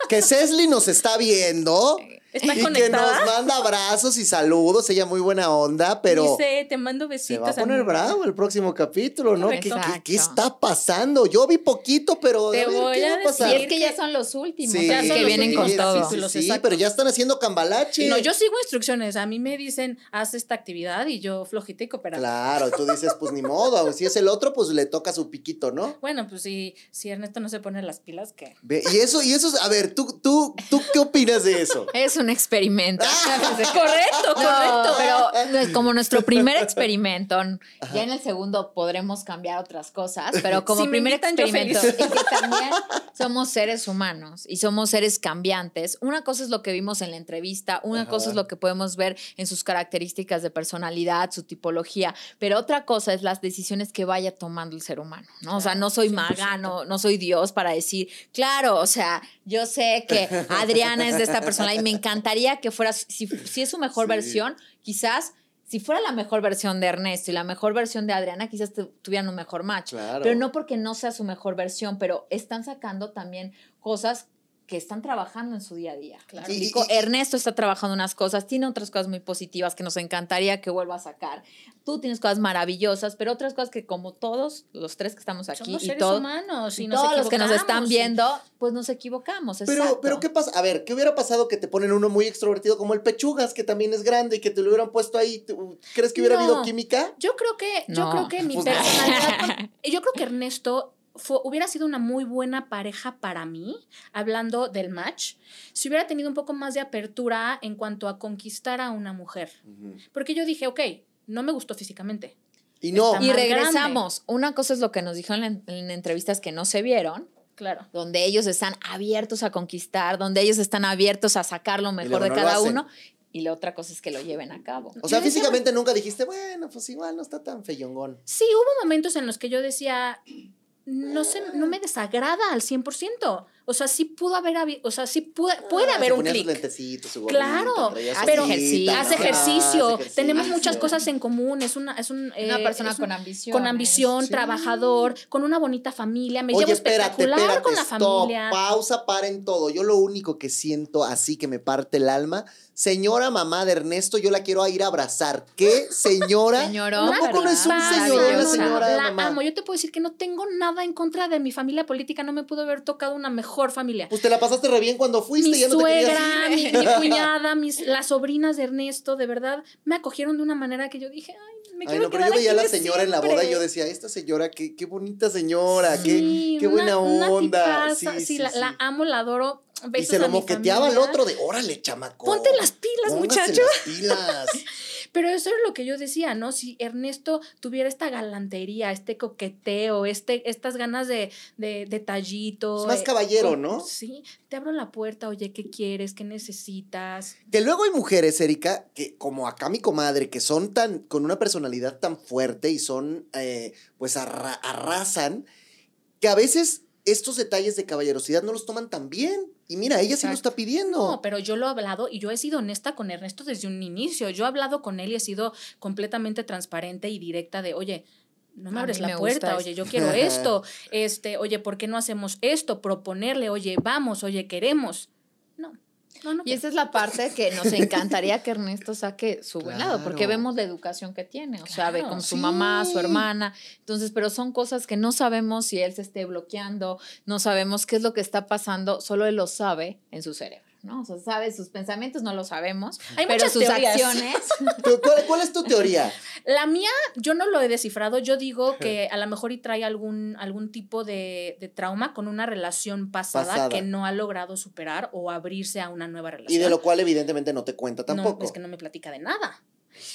que Cesli nos está viendo Está y que conectada. nos manda abrazos y saludos. Ella muy buena onda, pero Dice, te mando se besitos. va a poner amigo". bravo el próximo capítulo, ¿no? ¿Qué, qué, está pasando? Yo vi poquito, pero Te a ver, voy ¿qué a va pasar? Decir es que ya son los últimos, Sí, o sea, Ya son que los vienen con todo. Sí, exacto. pero ya están haciendo cambalache. No, yo sigo instrucciones. A mí me dicen, haz esta actividad y yo flojita y cooperando. Claro, tú dices, pues ni modo, (laughs) si es el otro, pues le toca su piquito, ¿no? Bueno, pues si, si Ernesto no se pone las pilas, ¿qué? Ve, y eso, y eso, es- a ver, tú, tú, tú, ¿qué opinas de eso? (laughs) Es un experimento. (laughs) correcto, No, correcto. pero no es como nuestro primer experimento, ya en el segundo podremos cambiar otras cosas, pero como Si me primer experimento, y que también somos seres humanos y somos seres cambiantes. Una cosa es lo que vimos en la entrevista, una Ajá. cosa es lo que podemos ver en sus características de personalidad, su tipología, pero otra cosa es las decisiones que vaya tomando el ser humano, ¿no? O sea, no soy maga, no, no soy Dios para decir, claro, o sea, yo sé que Adriana es de esta persona y me encantaría que fuera, si, si es su mejor Sí. versión, quizás si fuera la mejor versión de Ernesto y la mejor versión de Adriana, quizás tu- tuvieran un mejor match. Claro. Pero no porque no sea su mejor versión, pero están sacando también cosas que están trabajando en su día a día. Claro. Ernesto está trabajando unas cosas, tiene otras cosas muy positivas que nos encantaría que vuelva a sacar. Tú tienes cosas maravillosas, pero otras cosas que como todos, los tres que estamos aquí Somos y, seres todo- humanos y, y nos todos los que nos están viendo, pues nos equivocamos. Pero, exacto. pero ¿qué pasa? A ver, ¿qué hubiera pasado que te ponen uno muy extrovertido como el Pechugas, que también es grande y que te lo hubieran puesto ahí? ¿Tú- ¿Crees que hubiera No. habido química? Yo creo que, yo No. creo que mi Pues- personalidad, (laughs) yo creo que Ernesto fue- hubiera sido una muy buena pareja para mí, hablando del match, si hubiera tenido un poco más de apertura en cuanto a conquistar a una mujer. Porque yo dije, ok, no me gustó físicamente. Y no. Está Y regresamos. Una cosa es lo que nos dijeron en, en entrevistas que no se vieron, Claro. donde ellos están abiertos a conquistar, donde ellos están abiertos a sacar lo mejor luego de cada uno. Y la otra cosa es que lo lleven a cabo. O sea, Yo decía- físicamente nunca dijiste, bueno, pues igual no está tan feyongón. Sí, hubo momentos en los que yo decía, no sé, no me desagrada al 100%. O sea, sí pudo haber, o sea, sí puede, puede Ah, haber se un clic. Claro, pero ejercicio, hace ¿no? ejercicio, Hace tenemos ejercicio. muchas cosas en común, es una, es un, Una eh, persona es con ambición. con ambición, Sí. trabajador, con una bonita familia, me Oye, llevo espérate, espectacular espérate, con la stop, familia. pausa, paren todo. Yo lo único que siento así que me parte el alma, señora mamá de Ernesto, yo la quiero ir a abrazar. ¿Qué señora? (laughs) Señorón, ¿A poco no es un señor, una señora la mamá? amo. Yo te puedo decir que no tengo nada nada en contra de mi familia política, no me pudo haber tocado una mejor familia. Pues te la pasaste re bien cuando fuiste, mi ya no te querías suegra, ir. mi, mi (laughs) cuñada, mis, las sobrinas de Ernesto, de verdad, me acogieron de una manera que yo dije, ay, me Ay, quiero no, pero yo veía a la señora en la boda y yo siempre". decía, esta señora, qué, qué bonita señora, qué, Sí, qué buena una- una onda. tipaza, sí, sí, sí, la, sí. la amo, la adoro. Y Besos se lo moqueteaba al otro de, órale, chamaco. Ponte las pilas, muchacho. las pilas. (laughs) Pero eso es lo que yo decía, ¿no? Si Ernesto tuviera esta galantería, este coqueteo, este, estas ganas de, de detallito. Es más eh, caballero, ¿no? Sí, te abro la puerta, oye, ¿qué quieres? ¿Qué necesitas? Que luego hay mujeres, Erika, que como acá mi comadre, que son tan, con una personalidad tan fuerte y son, eh, pues arra- arrasan, que a veces estos detalles de caballerosidad no los toman tan bien. Y mira, ella sí lo está pidiendo. No, pero yo lo he hablado y yo he sido honesta con Ernesto desde un inicio. Yo he hablado con él y he sido completamente transparente y directa de, oye, no me abres la me puerta, oye, yo quiero (laughs) esto, este, oye, ¿por qué no hacemos esto? Proponerle, oye, vamos, oye, queremos. No. Y esa es la parte que nos (laughs) encantaría que Ernesto saque su buen lado, porque Claro. vemos la educación que tiene, o sea, ve Claro, con su sí. mamá, su hermana, entonces, pero son cosas que no sabemos si él se esté bloqueando, no sabemos qué es lo que está pasando, solo él lo sabe en su cerebro, ¿no? O sea, sabe sus pensamientos, no lo sabemos, Hay pero muchas sus teorías. acciones, (laughs) ¿Cuál, cuál es tu teoría? (laughs) La mía, yo no lo he descifrado. Yo digo que a lo mejor y trae algún, algún tipo de, de trauma con una relación pasada, Pasada. que no ha logrado superar o abrirse a una nueva Y relación. de lo cual evidentemente no te cuenta tampoco. No, es que no me platica de nada.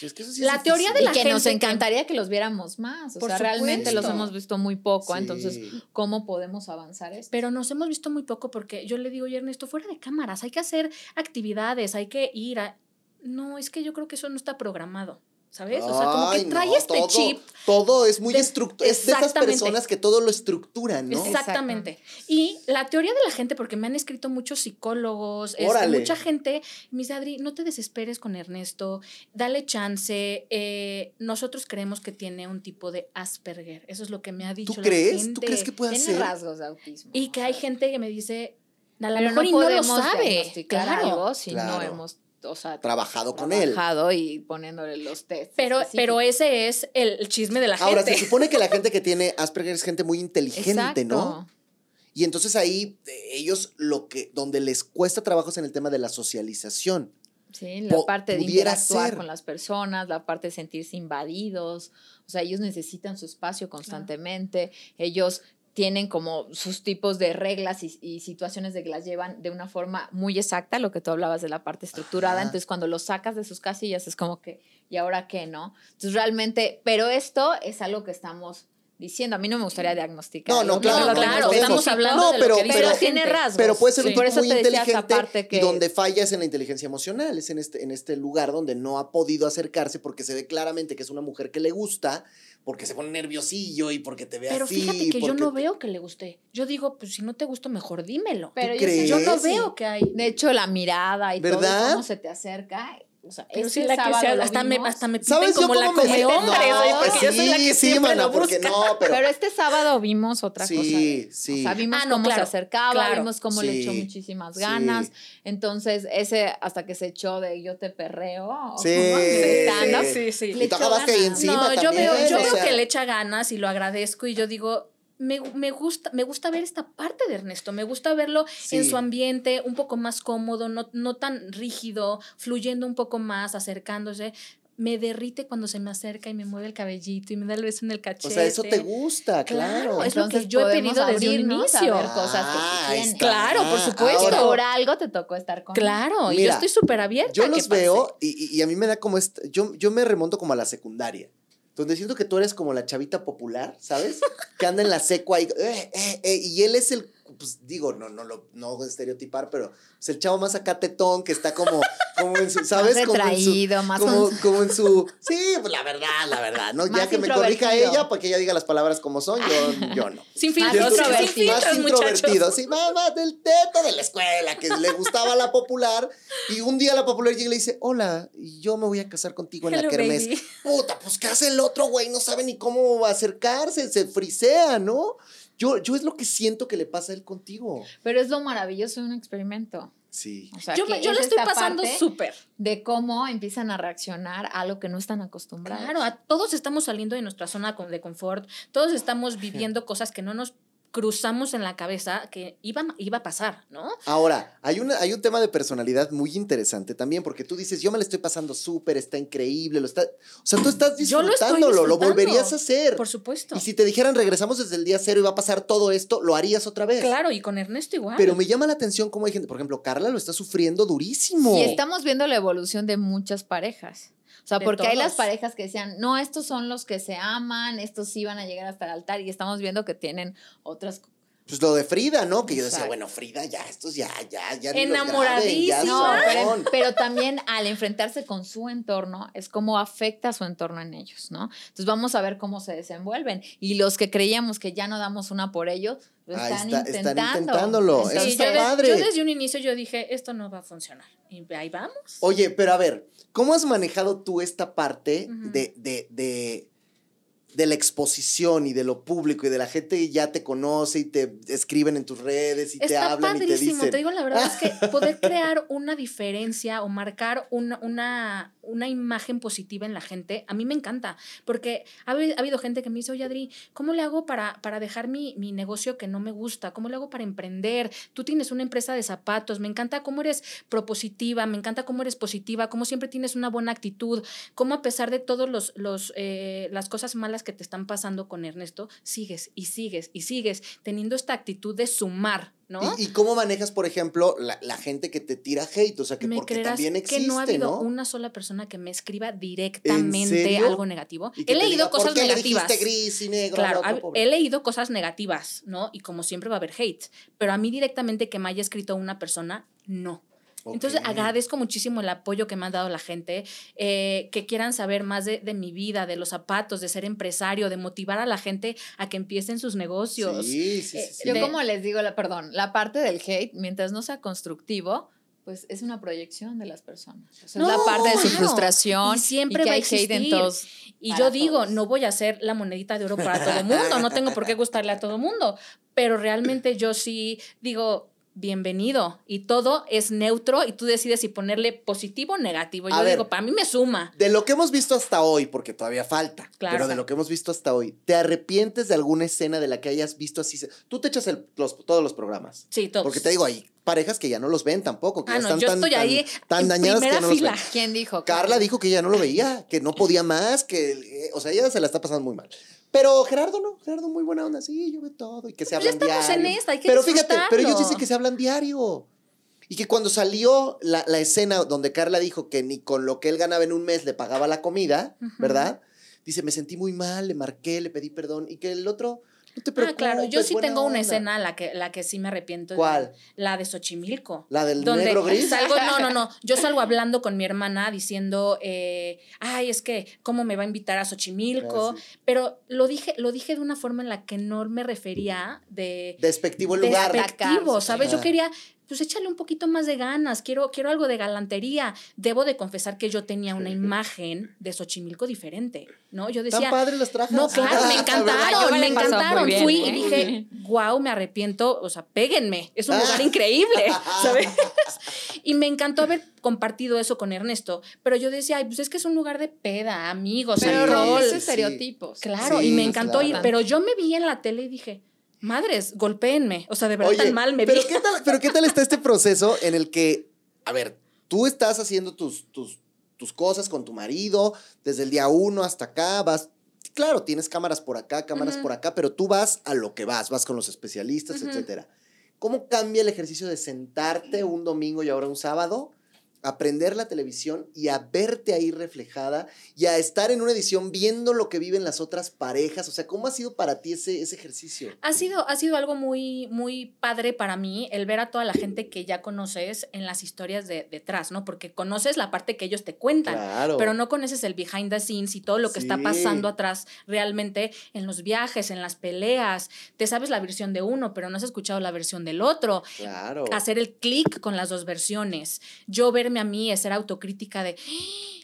Es que eso sí es La teoría difícil. de y la que nos gente que- encantaría que los viéramos más, o Por sea, realmente los hemos visto muy poco, Sí. entonces, ¿cómo podemos avanzar esto? Pero nos hemos visto muy poco porque yo le digo, oye, Ernesto, fuera de cámaras, hay que hacer actividades, hay que ir a... No, es que yo creo que eso no está programado, ¿sabes? O sea, como que Ay, trae no, este todo- chip Todo es muy estructurado. Es de esas personas que todo lo estructuran, ¿no? Exactamente. Y la teoría de la gente, porque me han escrito muchos psicólogos, este, Órale. mucha gente, dice, Adri, no te desesperes con Ernesto, dale chance. eh, nosotros creemos que tiene un tipo de Asperger. Eso es lo que me ha dicho ¿Tú la crees? gente. ¿Tú crees que puede Tiene ser? rasgos de autismo. Y que hay gente que me dice, a lo mejor no y no lo sabe. Claro. algo si no hemos o sea, Trabajado con él. trabajado y poniéndole los test. Pero, pero ese es el, el chisme de la Ahora, gente. se supone que la (laughs) gente que tiene Asperger es gente muy inteligente, ¿no? Exacto. Y entonces ahí eh, ellos lo que, donde les cuesta trabajo es en el tema de la socialización. Sí, la Po- parte de pudiera interactuar ser. con las personas, la parte de sentirse invadidos, o sea, ellos necesitan su espacio constantemente, ellos tienen como sus tipos de reglas y, y situaciones de que las llevan de una forma muy exacta, lo que tú hablabas de la parte estructurada, Ajá. entonces cuando los sacas de sus casillas es como que, ¿y ahora qué, no? Entonces realmente, pero esto es algo que estamos diciendo, a mí no me gustaría diagnosticar. No, no, claro, pero no, claro, estamos hablando No, de pero- lo que dice pero la tiene gente. rasgos. Pero puede ser Sí. un Por tipo eso muy te decía esa inteligente parte que- y donde falla es en la inteligencia emocional, es en este, en este lugar donde no ha podido acercarse porque se ve claramente que es una mujer que le gusta, porque se pone nerviosillo y porque te ve Pero así. fíjate que yo no te- veo que le guste. Yo digo, pues si no te gusta, mejor dímelo. Pero ¿Tú yo sí- crees? yo no veo que hay. De hecho, la mirada y todo, cómo se te acerca. O sea, Pero este sí, la que sea, hasta, me, hasta me ¿Sabes yo como la cómo me come hombres, No, porque pues yo soy la sí, que sí, siempre mana, lo porque busca. no, (laughs) pero, Pero este sábado vimos otra Sí, cosa. él. sí. O sea, vimos Ah, no, cómo claro, se acercaba, claro. vimos cómo le echó Sí, muchísimas sí. ganas. Entonces, ese hasta que se echó de yo te perreo. Sí. como. Sí, sí. Le y tú echó acabaste ahí ganas. encima no, yo veo, yo que le echa ganas y lo agradezco y yo digo, me, me gusta, me gusta ver esta parte de Ernesto, me gusta verlo en su ambiente un poco más cómodo, no, no tan rígido, fluyendo un poco más, acercándose. Me derrite cuando se me acerca y me mueve el cabellito y me da el beso en el cachete. O sea, eso te gusta, claro. Claro, es lo que yo he pedido desde un a inicio. ver cosas que Ah. Claro, por Ah, supuesto. ahora, Por algo te tocó estar con él. Claro, y Mira, yo estoy súper abierta. Yo los veo y, y- a mí me da como yo, yo me remonto como a la secundaria, donde siento que tú eres como la chavita popular, ¿sabes? que anda en la seco ahí, eh, eh, eh, y él es el, pues digo, no, no lo, no estereotipar, pero es el chavo más acá tetón que está como, como en su, (laughs) ¿sabes? Más como en su, retraído, más como, como en su, sí, pues la verdad, la verdad, ¿no? Ya Más que me corrija ella para que ella diga las palabras como son, yo, yo no. (laughs) Sin Más filtros, sin introvertido. más introvertido, sí, más, más del teto de la escuela, que le gustaba la popular. Y un día la popular llega y le dice, hola, yo me voy a casar contigo en la Hello, kermés. baby. Puta, pues ¿qué hace el otro güey? No sabe ni cómo acercarse, se frisea, ¿no? Yo, yo es lo que siento que le pasa a él contigo. Pero es lo maravilloso de un experimento. Sí. O sea, Yo, yo es la estoy pasando súper. De cómo empiezan a reaccionar a lo que no están acostumbrados. Claro, a todos estamos saliendo de nuestra zona con- de confort, todos estamos viviendo cosas que no nos cruzamos en la cabeza que iba, iba a pasar, ¿no? Ahora, hay, una, hay un tema de personalidad muy interesante también, porque tú dices, yo me la estoy pasando súper, está increíble, lo está... O sea, tú estás Yo lo estoy disfrutándolo, lo disfrutando. volverías a hacer. Por supuesto. Y si te dijeran, regresamos desde el día cero y va a pasar todo esto, lo harías otra vez. Claro, y con Ernesto igual. Pero me llama la atención cómo hay gente, por ejemplo, Carla lo está sufriendo durísimo. Y estamos viendo la evolución de muchas parejas. O sea, De porque hay las todos. parejas que decían, no, estos son los que se aman, estos sí van a llegar hasta el altar, y estamos viendo que tienen otras Pues lo de Frida, ¿no? Que yo decía, Exacto. bueno, Frida, ya, estos ya, ya, ya. Enamoradísima. No, pero, pero también al enfrentarse con su entorno es cómo afecta su entorno en ellos, ¿no? Entonces vamos a ver cómo se desenvuelven. Y los que creíamos que ya no damos una por ellos, lo están está- están intentando. intentándolo. Eso Sí, está yo, padre. yo desde un inicio yo dije, esto no va a funcionar. Y ahí vamos. Oye, pero a ver, ¿cómo has manejado tú esta parte de, de, de, de la exposición y de lo público y de la gente que ya te conoce y te escriben en tus redes y te hablan y te padrísimo. dicen? Te digo la verdad es que (laughs) poder crear una diferencia o marcar una, una, una imagen positiva en la gente, a mí me encanta. Porque ha, habi- ha habido gente que me dice, oye Adri, ¿cómo le hago para, para dejar mi, mi negocio que no me gusta? ¿Cómo le hago para emprender? Tú tienes una empresa de zapatos, me encanta cómo eres propositiva, me encanta cómo eres positiva, cómo siempre tienes una buena actitud, cómo a pesar de todas los, los, eh, las cosas malas que te están pasando con Ernesto, sigues y sigues y sigues teniendo esta actitud de sumar, ¿no? ¿Y, y cómo manejas, por ejemplo, la, la gente que te tira hate? O sea, que ¿Me porque también existe, que no ha habido ¿no? una sola persona que me escriba directamente algo negativo? He leído diga, cosas ¿por qué negativas. Le dijiste gris y negro al Claro, he leído cosas negativas, ¿no? Y como siempre va a haber hate, pero a mí directamente que me haya escrito una persona, no. Entonces Ok. agradezco muchísimo el apoyo que me han dado la gente, eh, que quieran saber más de, de mi vida, de los zapatos, de ser empresario, de motivar a la gente a que empiecen sus negocios. Sí, sí, sí. Eh, sí. Yo de- como les digo, la, perdón, la parte del hate, mientras no sea constructivo, pues es una proyección de las personas. O sea, No, es la parte de su claro. frustración Y siempre que va a hay hate en existir. todos. Y yo digo, todos. no voy a ser la monedita de oro para todo el mundo, no tengo por qué gustarle a todo el mundo, pero realmente yo sí digo, bienvenido, y todo es neutro y tú decides si ponerle positivo o negativo. Yo A ver. digo, para mí me suma. De lo que hemos visto hasta hoy, porque todavía falta, Claro. pero de lo que hemos visto hasta hoy, ¿te arrepientes de alguna escena de la que hayas visto así? Tú te echas el- los- todos los programas. Sí, todos. Porque te digo, hay parejas que ya no los ven tampoco, que Ah, ya no, están yo tan, estoy ahí tan en dañadas que ya no los fila. ven. ¿Quién dijo? Carla dijo que ya no lo veía, que no podía más, que, eh, o sea, ella se la está pasando muy mal. Pero Gerardo no, Gerardo muy buena onda, sí, yo veo todo y que se Pues ya hablan estamos diario. en esta, hay que Pero fíjate, pero ellos dicen que se hablan diario. Y que cuando salió la, la escena donde Carla dijo que ni con lo que él ganaba en un mes le pagaba la comida. ¿verdad? Dice, me sentí muy mal, le marqué, le pedí perdón. Y que el otro, no te Ah, claro, yo sí tengo una onda". escena la que, la que sí me arrepiento. de- ¿Cuál? La de Xochimilco. La del donde negro gris. Salgo, no, no, no. Yo (laughs) salgo hablando con mi hermana diciendo, eh, ay, es que, ¿cómo me va a invitar a Xochimilco? Ah, sí. Pero lo dije, lo dije de una forma en la que no me refería de Despectivo el lugar. despectivo, ¿sabes? Yo quería, pues échale un poquito más de ganas, quiero, quiero algo de galantería. Debo de confesar que yo tenía una imagen de Xochimilco diferente, ¿no? Yo Tan decía, padres las trajas. no, claro, me (laughs) encantaron, me encantaron. bien, Fui ¿eh? y dije, (laughs) wow, me arrepiento, o sea, péguenme, es un lugar Ah. increíble, (laughs) ¿sabes? Y me encantó haber compartido eso con Ernesto, pero yo decía, ay, pues es que es un lugar de peda, amigos, Pero alcohol. estereotipos. Claro, Sí, y me encantó claro. ir, pero yo me vi en la tele y dije, madres, golpéenme, o sea, de verdad Oye, tan mal me pero vi. ¿qué tal, pero ¿qué tal está este proceso en el que, a ver, tú estás haciendo tus, tus, tus cosas con tu marido desde el día uno hasta acá, vas, claro, tienes cámaras por acá, cámaras por acá, pero tú vas a lo que vas, vas con los especialistas, Ujú. etcétera. ¿Cómo cambia el ejercicio de sentarte un domingo y ahora un sábado? Aprender la televisión y a verte ahí reflejada y a estar en una edición viendo lo que viven las otras parejas. O sea, ¿cómo ha sido para ti ese, ese ejercicio? Ha sido, ha sido algo muy, muy padre para mí el ver a toda la gente que ya conoces en las historias de detrás, ¿no? Porque conoces la parte que ellos te cuentan. Claro. Pero no conoces el behind the scenes y todo lo que está pasando atrás realmente en los viajes, en las peleas. Te sabes la versión de uno, pero no has escuchado la versión del otro. Claro. Hacer el clic con las dos versiones. Yo verme a mí es ser autocrítica de,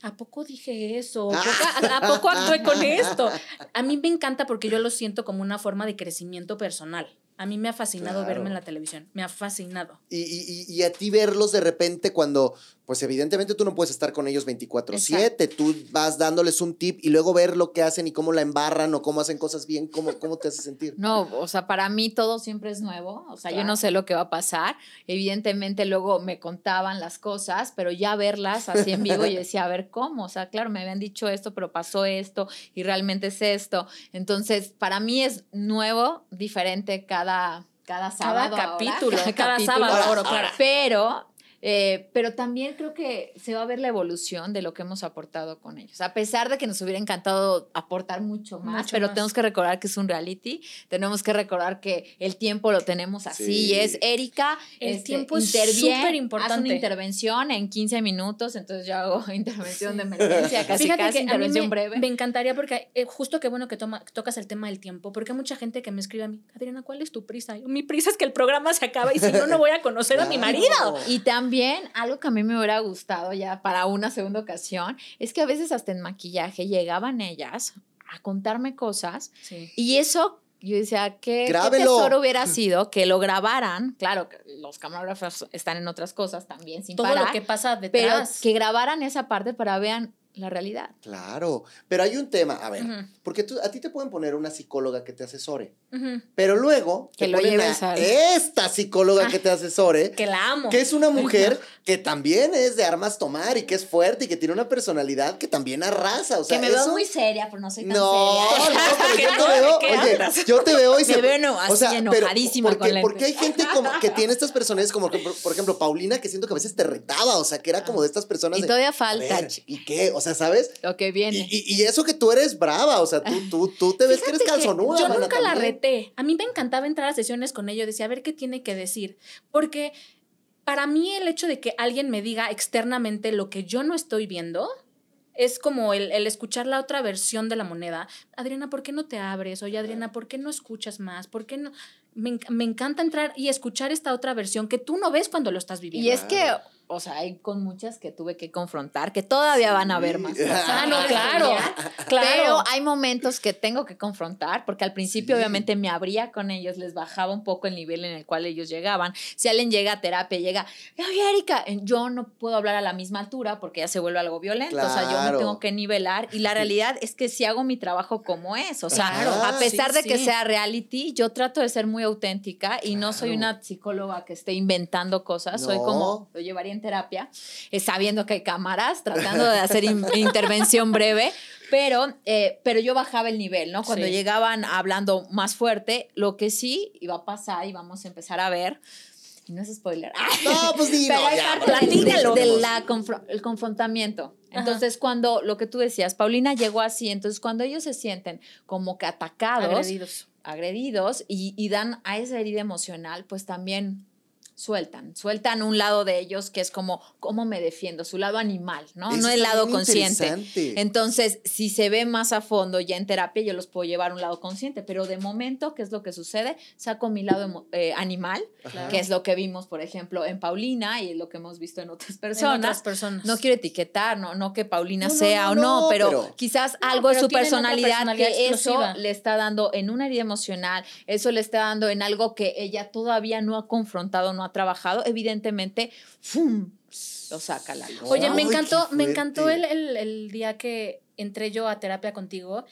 "Ah, ¿a poco dije eso? ¿A poco, a- a (laughs) poco actué con esto? A mí me encanta porque yo lo siento como una forma de crecimiento personal. A mí me ha fascinado Claro. verme en la televisión, me ha fascinado. Y- y- y a ti verlos de repente cuando, pues evidentemente tú no puedes estar con ellos 24/7, tú vas dándoles un tip y luego ver lo que hacen y cómo la embarran o cómo hacen cosas bien, cómo, cómo te hace sentir. No, o sea, para mí todo siempre es nuevo, o sea, yo no sé lo que va a pasar. Evidentemente luego me contaban las cosas, pero ya verlas así en vivo yo decía, a ver cómo, o sea, claro, me habían dicho esto, pero pasó esto y realmente es esto. Entonces, para mí es nuevo, diferente cada cada sábado, ahora, capítulo, (laughs) cada sábado, Ahora, ahora, claro. Pero eh, pero también creo que se va a ver la evolución de lo que hemos aportado con ellos. A pesar de que nos hubiera encantado aportar mucho más, Mucho pero más. tenemos que recordar que es un reality, tenemos que recordar que el tiempo lo tenemos así. Sí. Y es Erika, El este, tiempo es súper importante. Hace una intervención en 15 minutos, entonces yo hago (laughs) intervención de emergencia, casi Fíjate casi que a mí intervención me, breve. me encantaría porque eh, justo qué bueno que toma- tocas el tema del tiempo, porque hay mucha gente que me escribe a mí, Adriana, ¿cuál es tu prisa? Yo, Mi prisa es que el programa se acaba y si no, no voy a conocer a mi marido. Y también algo que a mí me hubiera gustado ya para una segunda ocasión es que a veces hasta en maquillaje llegaban ellas a contarme cosas Sí. y eso yo decía que qué Grábelo. tesoro hubiera (laughs) sido que lo grabaran. Claro, que los camarógrafos están en otras cosas también sin Todo parar, lo que pasa pero detrás. que grabaran esa parte para vean la realidad. Claro, pero hay un tema, a ver, porque tú, a ti te pueden poner una psicóloga que te asesore, pero luego Que te lo ponen lleves a al- esta psicóloga que te asesore, Que la amo. que es una mujer que también es de armas tomar y que es fuerte y que tiene una personalidad que también arrasa, o sea, que me veo muy seria, pero no soy tan No, no, seria. pero yo ¿Qué (laughs) te veo, ¿Qué oye, yo te veo y Me se- veo eno- así pero enojadísima porque, con lentes. porque hay gente como que (laughs) tiene estas personas como que, por, por ejemplo, Paulina, que siento que a veces te retaba, o sea, que era como de estas personas Y de, todavía falta ver, ¿y qué? O sea, ¿sabes? lo que viene. Y, y- y eso que tú eres brava, o sea, tú, tú, tú te ves que eres Fíjate que calzonuda. Yo nunca la reté. A mí me encantaba entrar a sesiones con ella, decía, a ver qué tiene que decir. Porque para mí el hecho de que alguien me diga externamente lo que yo no estoy viendo es como el, el escuchar la otra versión de la moneda. Adriana, ¿por qué no te abres? Oye, Adriana, ¿por qué no escuchas más? ¿Por qué no? Me, me encanta entrar y escuchar esta otra versión que tú no ves cuando lo estás viviendo. Y es que, o sea, hay con muchas que tuve que confrontar, que todavía van a ver más. cosas. (laughs) Ah, no, claro, claro. Pero hay momentos que tengo que confrontar, porque al principio Sí. obviamente me abría con ellos, les bajaba un poco el nivel en el cual ellos llegaban. Si alguien llega a terapia, llega, oye Erika, yo no puedo hablar a la misma altura porque ya se vuelve algo violento, o sea, yo me tengo que nivelar y la realidad es que si hago mi trabajo como es, o sea, Claro. a pesar Sí, de que sí. sea reality, yo trato de ser muy auténtica y no soy una psicóloga que esté inventando cosas, soy como, lo llevaría en terapia, eh, sabiendo que hay cámaras, tratando de hacer in- (laughs) intervención breve, pero, eh, pero yo bajaba el nivel, ¿no? Cuando Sí. llegaban hablando más fuerte, lo que sí iba a pasar y vamos a empezar a ver, no es spoiler, (laughs) No, pues di, pero no, ya, porque- del- platícalo. de la confro- el confrontamiento. Ajá. Entonces, cuando lo que tú decías, Paulina llegó así, entonces cuando ellos se sienten como que atacados, agredidos. agredidos y, y dan a esa herida emocional, pues también sueltan, sueltan un lado de ellos que es como cómo me defiendo, su lado animal, ¿no? Eso no el lado consciente. Entonces, si se ve más a fondo ya en terapia, yo los puedo llevar a un lado consciente, pero de momento, ¿qué es lo que sucede? Saco mi lado eh, animal, Ajá. que es lo que vimos, por ejemplo, en Paulina y lo que hemos visto en otras En personas. otras personas. No quiero etiquetar, no, no que Paulina No, sea no, o no, no, pero, pero- quizás No, algo de pero su personalidad, personalidad que explosiva. eso le está dando en una herida emocional, eso le está dando en algo que ella todavía no ha confrontado, no ha trabajado, evidentemente, ¡fum! lo saca la luz. Oye, me encantó, me encantó el, el- el día que entré yo a terapia contigo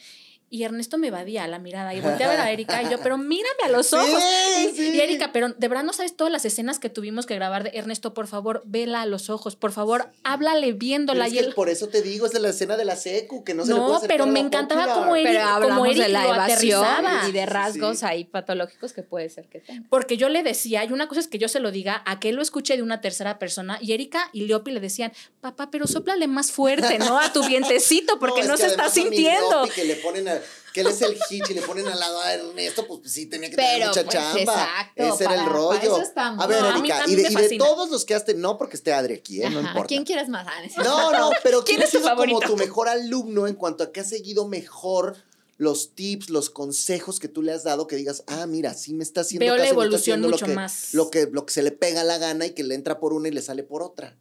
y Ernesto me evadía la mirada y volteé a ver a (laughs) Erika y yo, pero mírame a los Sí, ojos. y, sí. y Erika, pero de verdad no sabes todas las escenas que tuvimos que grabar de Ernesto, por favor, vela a los ojos, por favor, háblale viéndola. es y que él, por eso te digo, es de la escena de la secu, que no, se le puede no, pero me encantaba popular. como Eric, Pero como Eric de la lo aterrizaba. y de rasgos Sí. ahí patológicos que puede ser que tenga. Porque yo le decía, y una cosa es que yo se lo diga, a que él lo escuche de una tercera persona, y Erika y Leopi le decían, papá, pero soplale más fuerte, ¿no? A tu (laughs) vientecito, porque no, que se está sintiendo. Que le ponen a, que él es el hitch y le ponen al lado a Ernesto, pues, sí tenía que tener Pero, mucha pues, chamba. exacto, Ese era el para- para rollo. eso estamos. A ver, Erika, y, de, y de todos los que has tenido, no porque esté Adri aquí, ¿eh? no Ajá, importa. ¿Quién quieres más? Ah, No, no, pero ¿Quién ¿quién ha sido como tu mejor alumno en cuanto a que ha seguido mejor los tips, los consejos que tú le has dado, que digas, ah, mira, sí me está haciendo Veo la caso, me está evolución haciendo mucho lo que, más. Lo que, lo que se le pega la gana y que le entra por una y le sale por otra.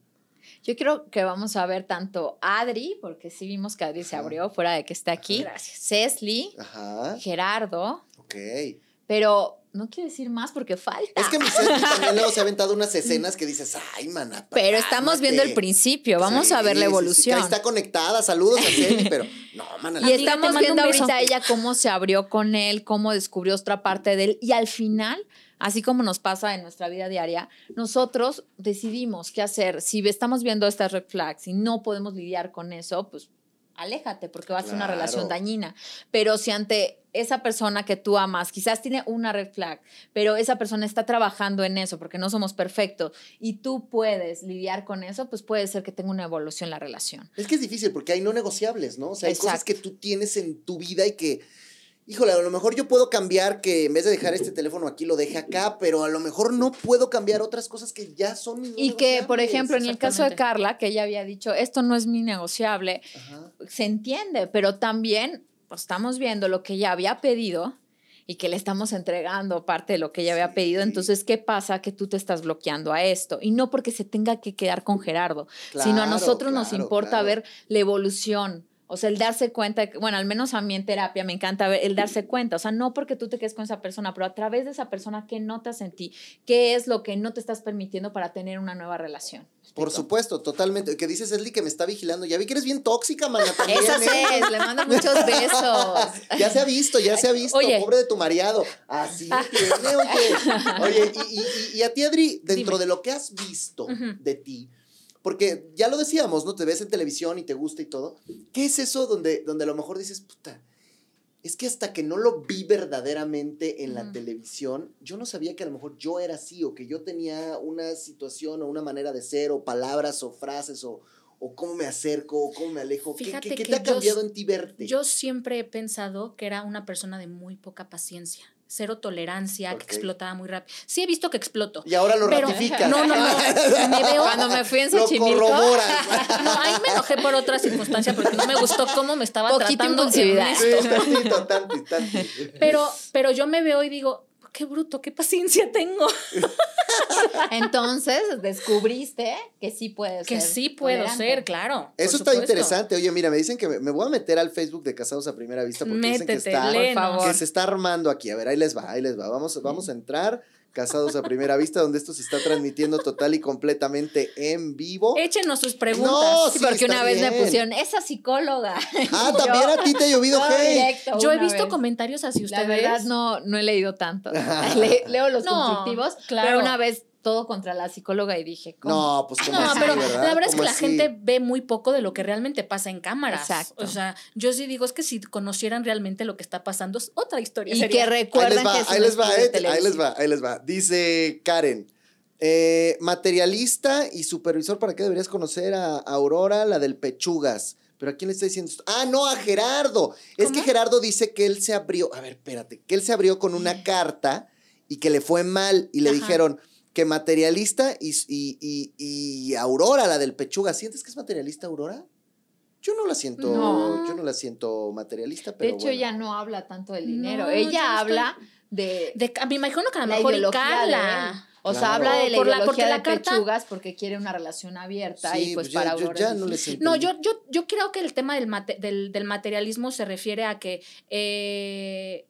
Yo creo que vamos a ver tanto Adri, porque sí vimos que Adri se abrió fuera de que está aquí. Gracias. Cesli, Ajá. Gerardo, Ok. pero no quiero decir más porque falta. Es que mi (laughs) también luego se ha aventado unas escenas que dices, ay, mana. (laughs) Pero estamos viendo el principio, vamos a ver la Sí, sí, sí, evolución. ahí está conectada, saludos a Ceci, pero (laughs) no, mana. Y estamos viendo ahorita ella cómo se abrió con él, cómo descubrió otra parte de él. Y al final, así como nos pasa en nuestra vida diaria, nosotros decidimos qué hacer. Si estamos viendo estas red flags y no podemos lidiar con eso, pues aléjate porque va a ser una relación dañina. Pero si ante esa persona que tú amas, quizás tiene una red flag, pero esa persona está trabajando en eso porque no somos perfectos y tú puedes lidiar con eso, pues puede ser que tenga una evolución la relación. Es que es difícil porque hay no negociables, ¿no? O sea, hay cosas que tú tienes en tu vida y que, híjole, a lo mejor yo puedo cambiar que en vez de dejar este teléfono aquí lo deje acá, pero a lo mejor no puedo cambiar otras cosas que ya son. no Y que, por ejemplo, en el caso de. Carla, que ella había dicho, esto no es mi negociable, Ajá. se entiende, pero también pues, estamos viendo lo que ella había pedido y que le estamos entregando parte de lo que ella había Sí. pedido. Entonces, ¿qué pasa? Que tú te estás bloqueando a esto. Y no porque se tenga que quedar con Gerardo, sino a Claro, nosotros nos claro, importa claro. ver la evolución. O sea, el darse cuenta, bueno, al menos a mí en terapia me encanta ver el darse cuenta. O sea, no porque tú te quedes con esa persona, pero a través de esa persona, ¿qué notas en ti? ¿Qué es lo que no te estás permitiendo para tener una nueva relación? ¿Me Por explico? supuesto, totalmente. Que dices, Esli, que me está vigilando. Ya vi que eres bien tóxica, mana. (laughs) También, Esa ¿eh? es, le mando muchos besos. (laughs) Ya se ha visto, ya se ha visto. Oye. Pobre de tu mareado. Así tiene, oye. Oye, y, y- y a ti, Adri, (laughs) dentro Dime. de lo que has visto de ti, porque ya lo decíamos, ¿no? Te ves en televisión y te gusta y todo. ¿Qué es eso donde, donde a lo mejor dices, puta, es que hasta que no lo vi verdaderamente en la televisión, yo no sabía que a lo mejor yo era así o que yo tenía una situación o una manera de ser o palabras o frases o, o cómo me acerco o cómo me alejo. ¿Qué- Fíjate ¿Qué, qué que te ha cambiado en ti verte? Yo siempre he pensado que era una persona de muy poca paciencia, cero tolerancia, que explotaba muy rápido. Sí he visto que exploto. y ahora lo pero- ratificas. No, no, no. Me (laughs) veo Cuando me fui en Xochimilco. (laughs) No, ahí me enojé por otra circunstancia porque no me gustó cómo me estaba Poquita tratando impulsividad. Sí, tantito, tantito. Pero, pero yo me veo y digo, qué bruto, qué paciencia tengo. (laughs) entonces descubriste que sí puedes Que ser sí puedo tolerante. ser, claro. Eso está supuesto. interesante. Oye, mira, me dicen que me, me voy a meter al Facebook de Casados a Primera Vista porque dicen que está, léenos. Por favor. que se está armando aquí. A ver, ahí les va, ahí les va. Vamos, vamos a entrar. Casados a Primera Vista, donde esto se está transmitiendo total y completamente en vivo. Échenos sus preguntas. No, Sí, Sí, porque una vez me bien. pusieron, esa psicóloga. Ah, (laughs) también a ti te ha llovido hate. directo, Yo he visto vez. comentarios así La ustedes. verdad no, no he leído tanto. (laughs) Le- leo los No, constructivos, claro. pero una vez todo contra la psicóloga y dije, ¿cómo? No, pues como (laughs) No, así, pero ¿verdad? la verdad es que ¿Cómo la así? gente ve muy poco de lo que realmente pasa en cámaras. Exacto. O sea, yo sí digo, es que si conocieran realmente lo que está pasando, es otra historia. y sería. que (laughs) Ahí les recuerdan va, que ahí les va, eh, ahí les va, ahí les va. Dice Karen, eh, materialista y supervisor, ¿para qué deberías conocer a Aurora, la del Pechugas? ¿Pero a quién le está diciendo esto? Ah, no, a Gerardo. Es que ¿Cómo? Gerardo dice que él se abrió, a ver, espérate, que él se abrió con una carta y que le fue mal y le Ajá. dijeron que materialista y, y, y- y Aurora, la del Pechugas. ¿Sientes que es materialista Aurora? Yo no la siento, No. yo no la siento materialista, De pero hecho, bueno. ella no habla tanto del dinero. No, yo no ella estoy- habla de, De, me imagino que a lo la mejor y de. Carla. O sea, Claro. habla de la Por la- ideología porque la de carta- pechugas porque quiere una relación abierta Sí, y pues, pues ya- para yo Aurora ya es no les. No, yo, yo, yo creo que el tema del, mate- del, del materialismo se refiere a que eh,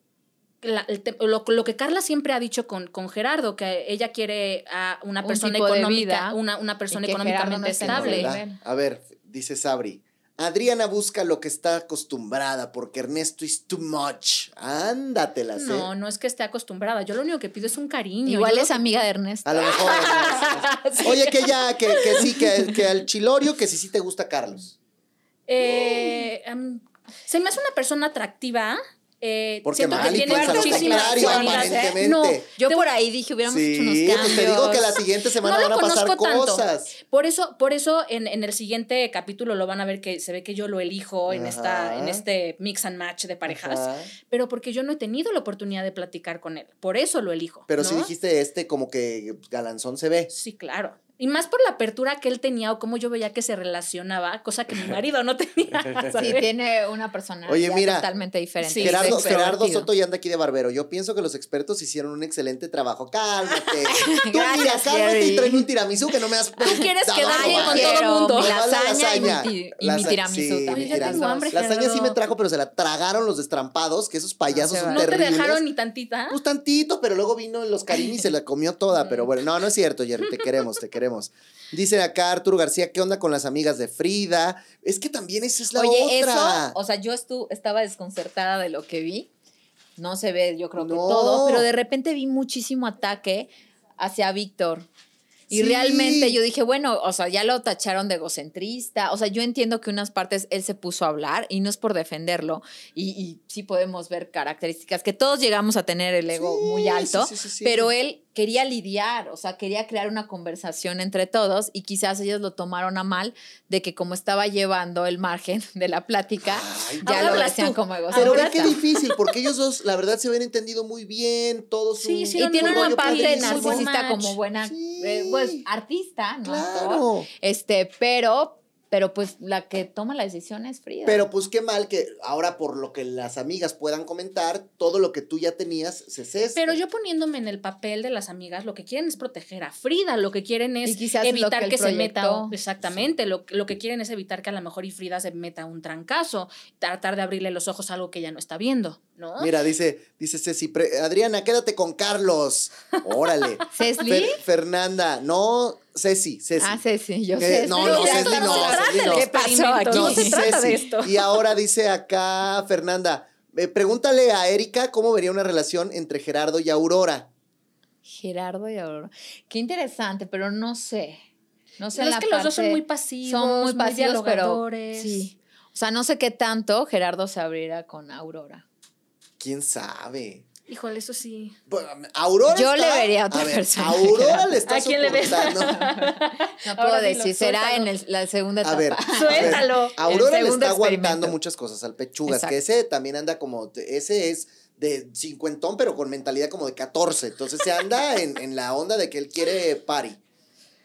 la- el te- lo, lo que Carla siempre ha dicho con, con Gerardo, que ella quiere a una Un persona económica, vida una, una persona económicamente no estable. A ver, dice Sabri. Adriana busca lo que está acostumbrada porque Ernesto is too much. Ándatelas, ¿eh? No, no es que esté acostumbrada. Yo lo único que pido es un cariño. Igual Yo es lo- amiga de Ernesto. A lo mejor. Ernesto. (laughs) Oye, que ya, que, que sí, que, que al chilorio, que sí, sí te gusta Carlos. Eh, se me hace una persona atractiva. Eh, Porque siento que tiene pues, a lo muchísimas contrario, cualidades. aparentemente. No, Yo te- por ahí dije, hubiéramos Sí, hecho unos pues cambios. te digo que la siguiente semana No van a pasar tanto. cosas. Por eso, por eso en, en el siguiente capítulo lo van a ver que se ve que yo lo elijo en, esta, en este mix and match de parejas, Ajá. pero porque yo no he tenido la oportunidad de platicar con él. Por eso lo elijo. Pero ¿no? si dijiste este, como que galanzón se ve. Sí, claro. Y más por la apertura que él tenía o cómo yo veía que se relacionaba, cosa que mi marido no tenía. (laughs) Sí, tiene una personalidad Oye, mira, totalmente diferente. Sí, Gerardo. Soto ya anda aquí de barbero. Yo pienso que los expertos hicieron un excelente trabajo. Cálmate. (laughs) Tú mira, Gracias, cálmate y tráeme un tiramisú que no me has Tú quieres quedar bien con todo el mundo. Mi lasaña y mi lasaña. y mi tiramisú sí, también. mi Oye, ya tiramisú. tengo hambre, Lasaña sí me trajo, pero se la tragaron los destrampados, que esos payasos No se son va. No te terribles. dejaron ni tantita. Pues tantito, pero luego vino los Carini y se la comió toda. Pero bueno, no, no es cierto, Jerry, te queremos, te queremos. Dice acá Arturo García, ¿qué onda con las amigas de Frida? Es que también esa es la Oye, otra. eso, o sea, yo estu- estaba desconcertada de lo que vi. No se ve, yo creo que todo, pero de repente vi muchísimo ataque hacia Víctor. Y Sí. realmente yo dije, bueno, o sea, ya lo tacharon de egocentrista. O sea, yo entiendo que unas partes él se puso a hablar y no es por defenderlo. Y, y sí podemos ver características que todos llegamos a tener el ego Sí, muy alto, sí, sí, sí, sí. pero él quería lidiar, o sea, quería crear una conversación entre todos y quizás ellos lo tomaron a mal de que como estaba llevando el margen (laughs) de la plática, Ay, ya ahora lo tú. como Pero egocéntrica. ve qué difícil, porque ellos dos, la verdad, se habían entendido muy bien, todos Sí, un- sí, y Era tiene un una parte narcisista como buena, Sí. eh, pues artista, ¿no? Claro. Este, pero, pero pues la que toma la decisión es Frida. Pero pues qué mal que ahora por lo que las amigas puedan comentar, todo lo que tú ya tenías se cese. Pero yo poniéndome en el papel de las amigas, lo que quieren es proteger a Frida, lo que quieren es evitar que se meta. Exactamente, lo, lo que quieren es evitar que a lo mejor y Frida se meta un trancazo, tratar de abrirle los ojos a algo que ella no está viendo, ¿no? Mira, dice, dice Ceci, Adriana, quédate con Carlos. Órale. (laughs) Fer- Fernanda, no, Ceci, Ceci. Ah, sí, yo Eh, sé. no, Pero no, Ceci no, Ceci no. ¿Qué pasó aquí? No se trata de Ceci. esto. Y ahora dice acá Fernanda, eh, pregúntale a Erika cómo vería una relación entre Gerardo y Aurora. Gerardo y Aurora. Qué interesante, pero no sé. No sé Pero la es que los dos son parte- muy pasivos, son muy pasivos, pero dialogadores. sí. O sea, no sé qué tanto Gerardo se abrirá con Aurora. ¿Quién sabe? Híjole, eso sí. Aurora Yo le vería a otra ver, persona. Aurora le (laughs) está ¿A quién le ves? No (laughs) puedo Ahora dilo, decir, será en el- la segunda A etapa. ver, Suéltalo. Aurora le está aguantando muchas cosas al Pechugas, Exacto. que ese también anda como, ese es de cincuentón, pero con mentalidad como de 14. Entonces se anda (laughs) en, en la onda de que él quiere party.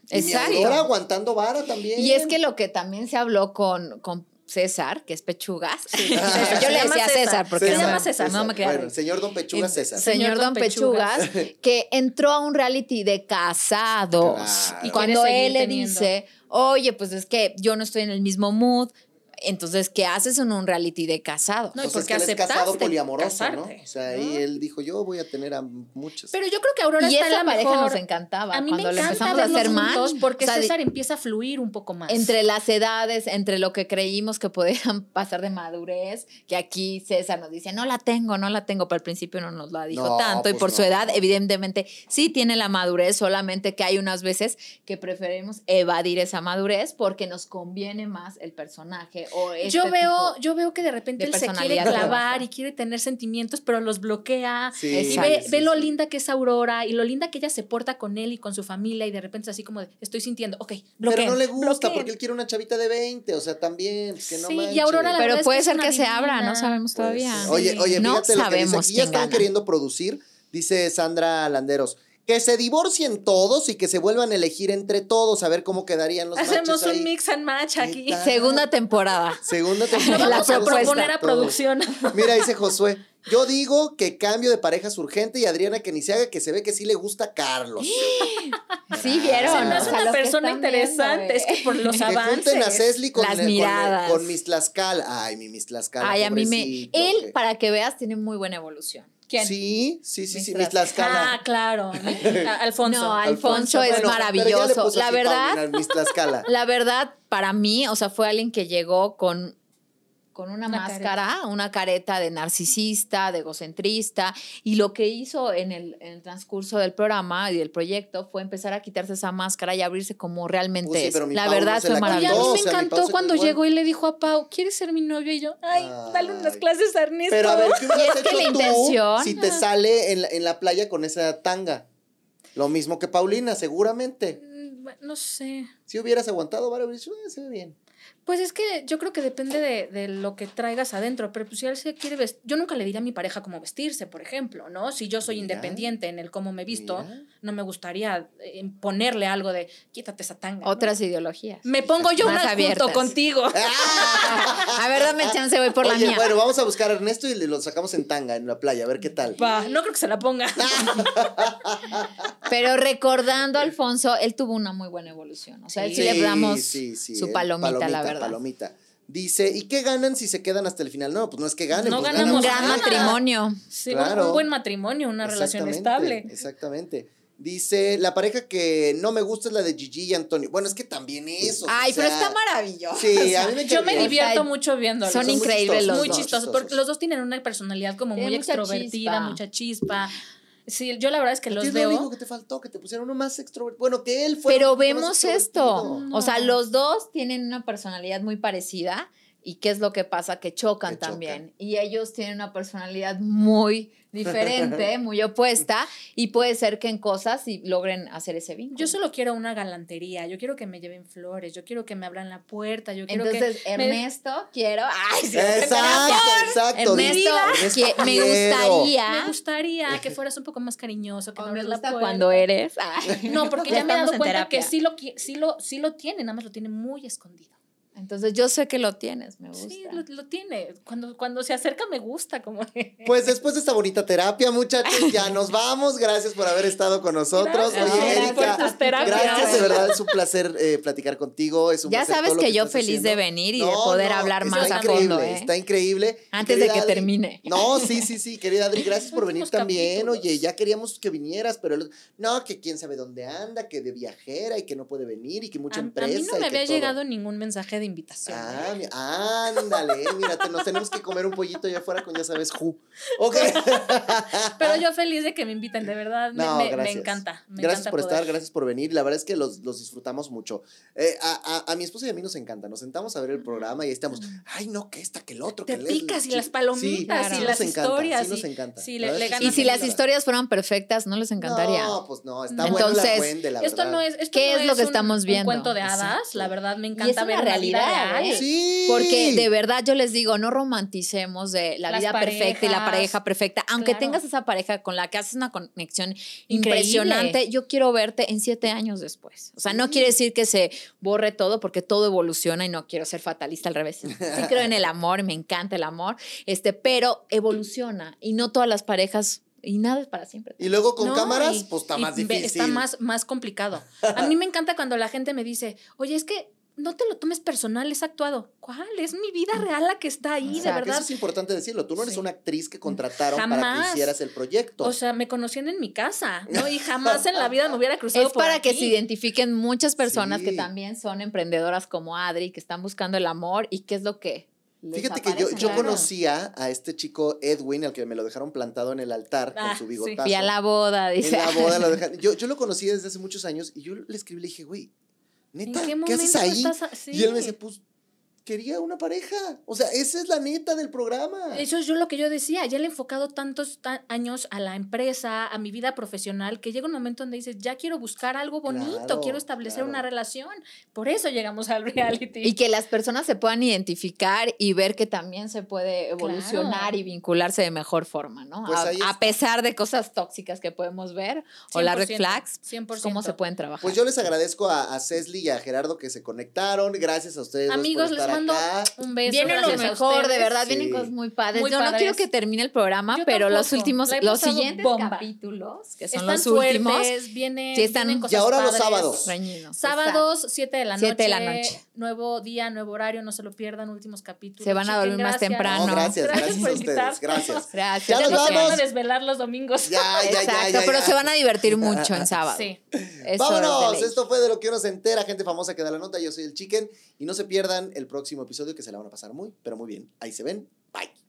Y mi Exacto. Aurora aguantando vara también. Y es que lo que también se habló con, con César, que es Pechugas. César. (laughs) Yo le decía César. César porque Se no, llama me- César. no me Bueno, reír. señor Don Pechugas César. Señor Don Pechugas, (laughs) que entró a un reality de casados. Claro. Y cuando él le teniendo. dice, oye, pues es que yo no estoy en el mismo mood, entonces, ¿qué haces en un reality de casados? No, y es porque él es casado poliamoroso, ¿no? casarte, O sea, ahí ¿no? él dijo, yo voy a tener a muchos. Pero yo creo que Aurora y está en la pareja mejor. nos encantaba. A mí cuando me le encanta empezamos a hacer match. porque o sea, César empieza a fluir un poco más. entre las edades, entre lo que creímos que podían (laughs) pasar de madurez, que aquí César nos dice, no la tengo, no la tengo, pero al principio no nos la dijo No, tanto, y pues por su no. edad, evidentemente, sí tiene la madurez, solamente que hay unas veces que preferimos evadir esa madurez porque nos conviene más el personaje o este yo veo, tipo- yo veo que de repente de él se quiere clavar y quiere tener sentimientos, pero los bloquea. Sí, Y Exacto. ve, sí, ve lo sí. linda que es Aurora y lo linda que ella se porta con él y con su familia y de repente es así como de, estoy sintiendo, ok, bloqueen, Pero no le gusta bloqueen. porque él quiere una chavita de 20, o sea, también, que no Sí, y. Aurora la Pero verdad es puede que ser que se abra, no sabemos Pues, todavía. sí. Oye, oye, no que dice sabemos aquí. Ya están gana. queriendo producir, dice Sandra Landeros. Que se divorcien todos y que se vuelvan a elegir entre todos a ver cómo quedarían los Hacemos ahí. un mix and match ¿Qué aquí. tal? Segunda temporada. Segunda Lo temporada. vamos a proponer a producción. (laughs) Mira, dice Josué. Yo digo que cambio de pareja es urgente y Adriana que ni se haga que se ve que sí le gusta a Carlos. (gasps) Sí, vieron. Se me O hace sea, una lo persona viendo, interesante. eh. es que por los Que avances. junten a Cesli con, Las con- miradas. con Miss Tlaxcala. Ay, mi Miss Tlaxcala. Ay, a mí me. Él, que- para que veas, tiene muy buena evolución. ¿Quién? Sí, sí, sí, sí, Miss Tlaxcala. Ah, claro. (laughs) Alfonso. No, Alfonso es Bueno, maravilloso. La verdad- Paulina. La verdad, para mí, o sea, fue alguien que llegó con, con una, Una máscara, una careta de narcisista, de egocentrista, y lo que hizo en el, en el transcurso del programa y del proyecto fue empezar a quitarse esa máscara y abrirse como realmente Pues sí, es. pero mi La verdad fue Oye, a mí maravilloso. me encantó cuando llegó y le dijo a Pau, ¿quieres ser mi novio? Y yo, ay, dale unas clases a Ernesto. Pero a ver, ¿qué hubieras que hecho la tú si te sale en la, en la playa con esa tanga? Lo mismo que Paulina, seguramente. Mm, No sé. Si hubieras aguantado, dicho, "Ah, se ve bien. Pues es que yo creo que depende de, de lo que traigas adentro, pero pues si él se quiere vestir, yo nunca le diría a mi pareja cómo vestirse, por ejemplo, ¿no? Si yo soy Mira. independiente en el cómo me visto, Mira. no me gustaría eh, ponerle algo de quítate esa tanga. ¿no? Otras ideologías. Me pongo yo una junto contigo. (laughs) (laughs) A ver, dame chance, voy por la Oye, mía. bueno, vamos a buscar a Ernesto y le- lo sacamos en tanga en la playa, a ver qué tal. Va, no creo que se la ponga. (laughs) Pero recordando a Alfonso, él tuvo una muy buena evolución. O sea, él sí, le damos sí, sí, su eh, palomita, la verdad. Palomita. Dice, ¿y qué ganan si se quedan hasta el final? No, pues no es que ganen. No pues ganamos Un gran nada. matrimonio. Sí, Claro. un, buen matrimonio, una relación estable. Exactamente. Dice, la pareja que no me gusta es la de Gigi y Antonio. Bueno, es que también eso. Ay, o pero está maravilloso. Sí, a mí me Yo me divierto O sea, mucho viéndolos. son muy increíbles chistosos, los muy chistosos, porque los dos tienen una personalidad como muy mucha extrovertida, chispa. mucha chispa. Sí, yo la verdad es que ¿A ti los es lo único veo. que te faltó, que te pusieron uno más extrovertido. Bueno, que él fue. Pero vemos esto. extrovertido. O sea, No. los dos tienen una personalidad muy parecida. ¿Y qué es lo que pasa? Que chocan Que chocan. también. Y ellos tienen una personalidad muy (laughs) diferente, muy opuesta. Y puede ser que en cosas logren hacer ese vínculo. Yo solo quiero una galantería, yo quiero que me lleven flores, yo quiero que me abran la puerta, yo quiero Entonces, que... me- Ernesto, quiero. Ay, sí, Exacto, exacto. Ernesto, Ernesto, que me gustaría. Me gustaría que fueras un poco más cariñoso, que o me abras la puerta. cuando eres. Ay. No, porque Ya ya, me he dado cuenta que terapia. sí lo, sí, lo, sí lo tiene, nada más lo tiene muy escondido. Entonces yo sé que lo tienes, me gusta. Sí, lo, lo tiene. Cuando, cuando se acerca me gusta, como... (laughs) Pues después de esta bonita terapia, muchachos, ya nos vamos. Gracias por haber estado con nosotros. Gracias, Oye, gracias Erika, por tus terapias. gracias, de verdad, es un placer eh, platicar contigo. Es un Ya placer sabes que yo feliz de venir y de poder hablar está más a increíble, fondo, ¿eh? Está increíble. Antes de que Adri- termine. No, sí, sí, sí, querida Adri, (laughs) gracias por venir también. capítulos. Oye, ya queríamos que vinieras, pero el- no, que quién sabe dónde anda, que de viajera y que no puede venir y que mucha A, a empresa. mí no me había todo. llegado ningún mensaje de invitación. Ah, mi- ándale, mira, te- nos tenemos que comer un pollito allá afuera con ya sabes who. Ok. (laughs) Pero yo feliz de que me inviten, de verdad. me- No, me, me gracias. encanta. Me gracias encanta por poder. estar, gracias por venir. La verdad es que los, los disfrutamos mucho. Eh, a, a- a mi esposa y a mí nos encanta. Nos sentamos a ver el programa y ahí estamos. Ay, no, que esta, que el otro. Te que el- picas y las palomitas sí, y sí las encanta, historias. Sí, nos y- encanta. sí, le, le Y si las historias fueran perfectas, ¿no les encantaría? No, pues no, está No. bueno la Entonces, la Esto verdad. no es, esto ¿Qué no es lo que un- estamos viendo? Un cuento de hadas, la verdad me encanta una ver una vida realidad, real. ¿eh? Sí. Porque de verdad yo les digo, no romanticemos de la Las vida perfecta y la pareja perfecta. Aunque Claro. tengas esa pareja con la que haces una conexión Increíble. impresionante, yo quiero verte en siete años después. O sea, no Sí. quiere decir que se borre todo porque todo evoluciona y no quiero ser fatalista al revés. (laughs) Sí creo en el amor, me encanta el amor, este, pero evoluciona y no todas las parejas y nada es para siempre. Y luego con No, cámaras, y- pues está más difícil. Está más, más complicado. (laughs) A mí me encanta cuando la gente me dice, oye, es que no te lo tomes personal, es actuado. ¿Cuál? Es mi vida real la que está ahí, de verdad. Eso es importante decirlo. Tú no eres Sí. una actriz que contrataron para que hicieras el proyecto. O sea, me conocían en mi casa, ¿no? Y jamás en la (laughs) vida me hubiera cruzado Es por para que se identifiquen muchas personas que Sí. también son emprendedoras como Adri, que están buscando el amor y qué es lo que... les Fíjate que yo, yo conocía a este chico Edwin, al que me lo dejaron plantado en el altar Ah, con su sí. bigotazo. Fui a la boda, En dice. la boda lo (laughs) dejaron. Yo, yo lo conocí desde hace muchos años y yo le escribí y le dije, güey, neta, ¿En qué qué, haces ahí? estás a- Y él me pues quería una pareja. O sea, esa es la neta del programa. Eso es yo lo que yo decía, ya le he enfocado tantos ta- años a la empresa, a mi vida profesional, que llega un momento donde dices, ya quiero buscar algo bonito, Claro, quiero establecer claro. una relación. Por eso llegamos al reality. Y que las personas se puedan identificar y ver que también se puede evolucionar Claro. y vincularse de mejor forma, ¿no? Pues a, pesar de cosas tóxicas que podemos ver o las red 100%, flags, 100%. pues, cómo se pueden trabajar. Pues yo les agradezco a, a Cesli y a Gerardo que se conectaron. Gracias a ustedes. dos por Amigos, les estar mando acá. un beso. Viene lo mejor, de verdad, Sí. vienen cosas muy padres. Muy Yo no quiero que termine el programa, Yo pero los últimos, los siguientes bomba. capítulos, que son Están los últimos, fuertes, viene, Sí, están- vienen Y cosas ahora los sábados. reñidos. Sábados, 7 de la noche. Siete de la noche. Nuevo día, nuevo horario, no se lo pierdan, últimos capítulos. Se van a dormir más temprano. No, gracias, gracias, a ustedes. Gracias. (laughs) Gracias. Ya Ya nos no se van a vamos. desvelar los domingos. Ya, ya, ya, Exacto, ya, pero se van a divertir mucho en (laughs) sábado. Sí. Vámonos, esto fue de lo que uno se entera, gente famosa que da la nota. Yo soy el Chicken y no se pierdan el próximo próximo episodio que se la van a pasar muy, pero muy bien. Ahí se ven. Bye.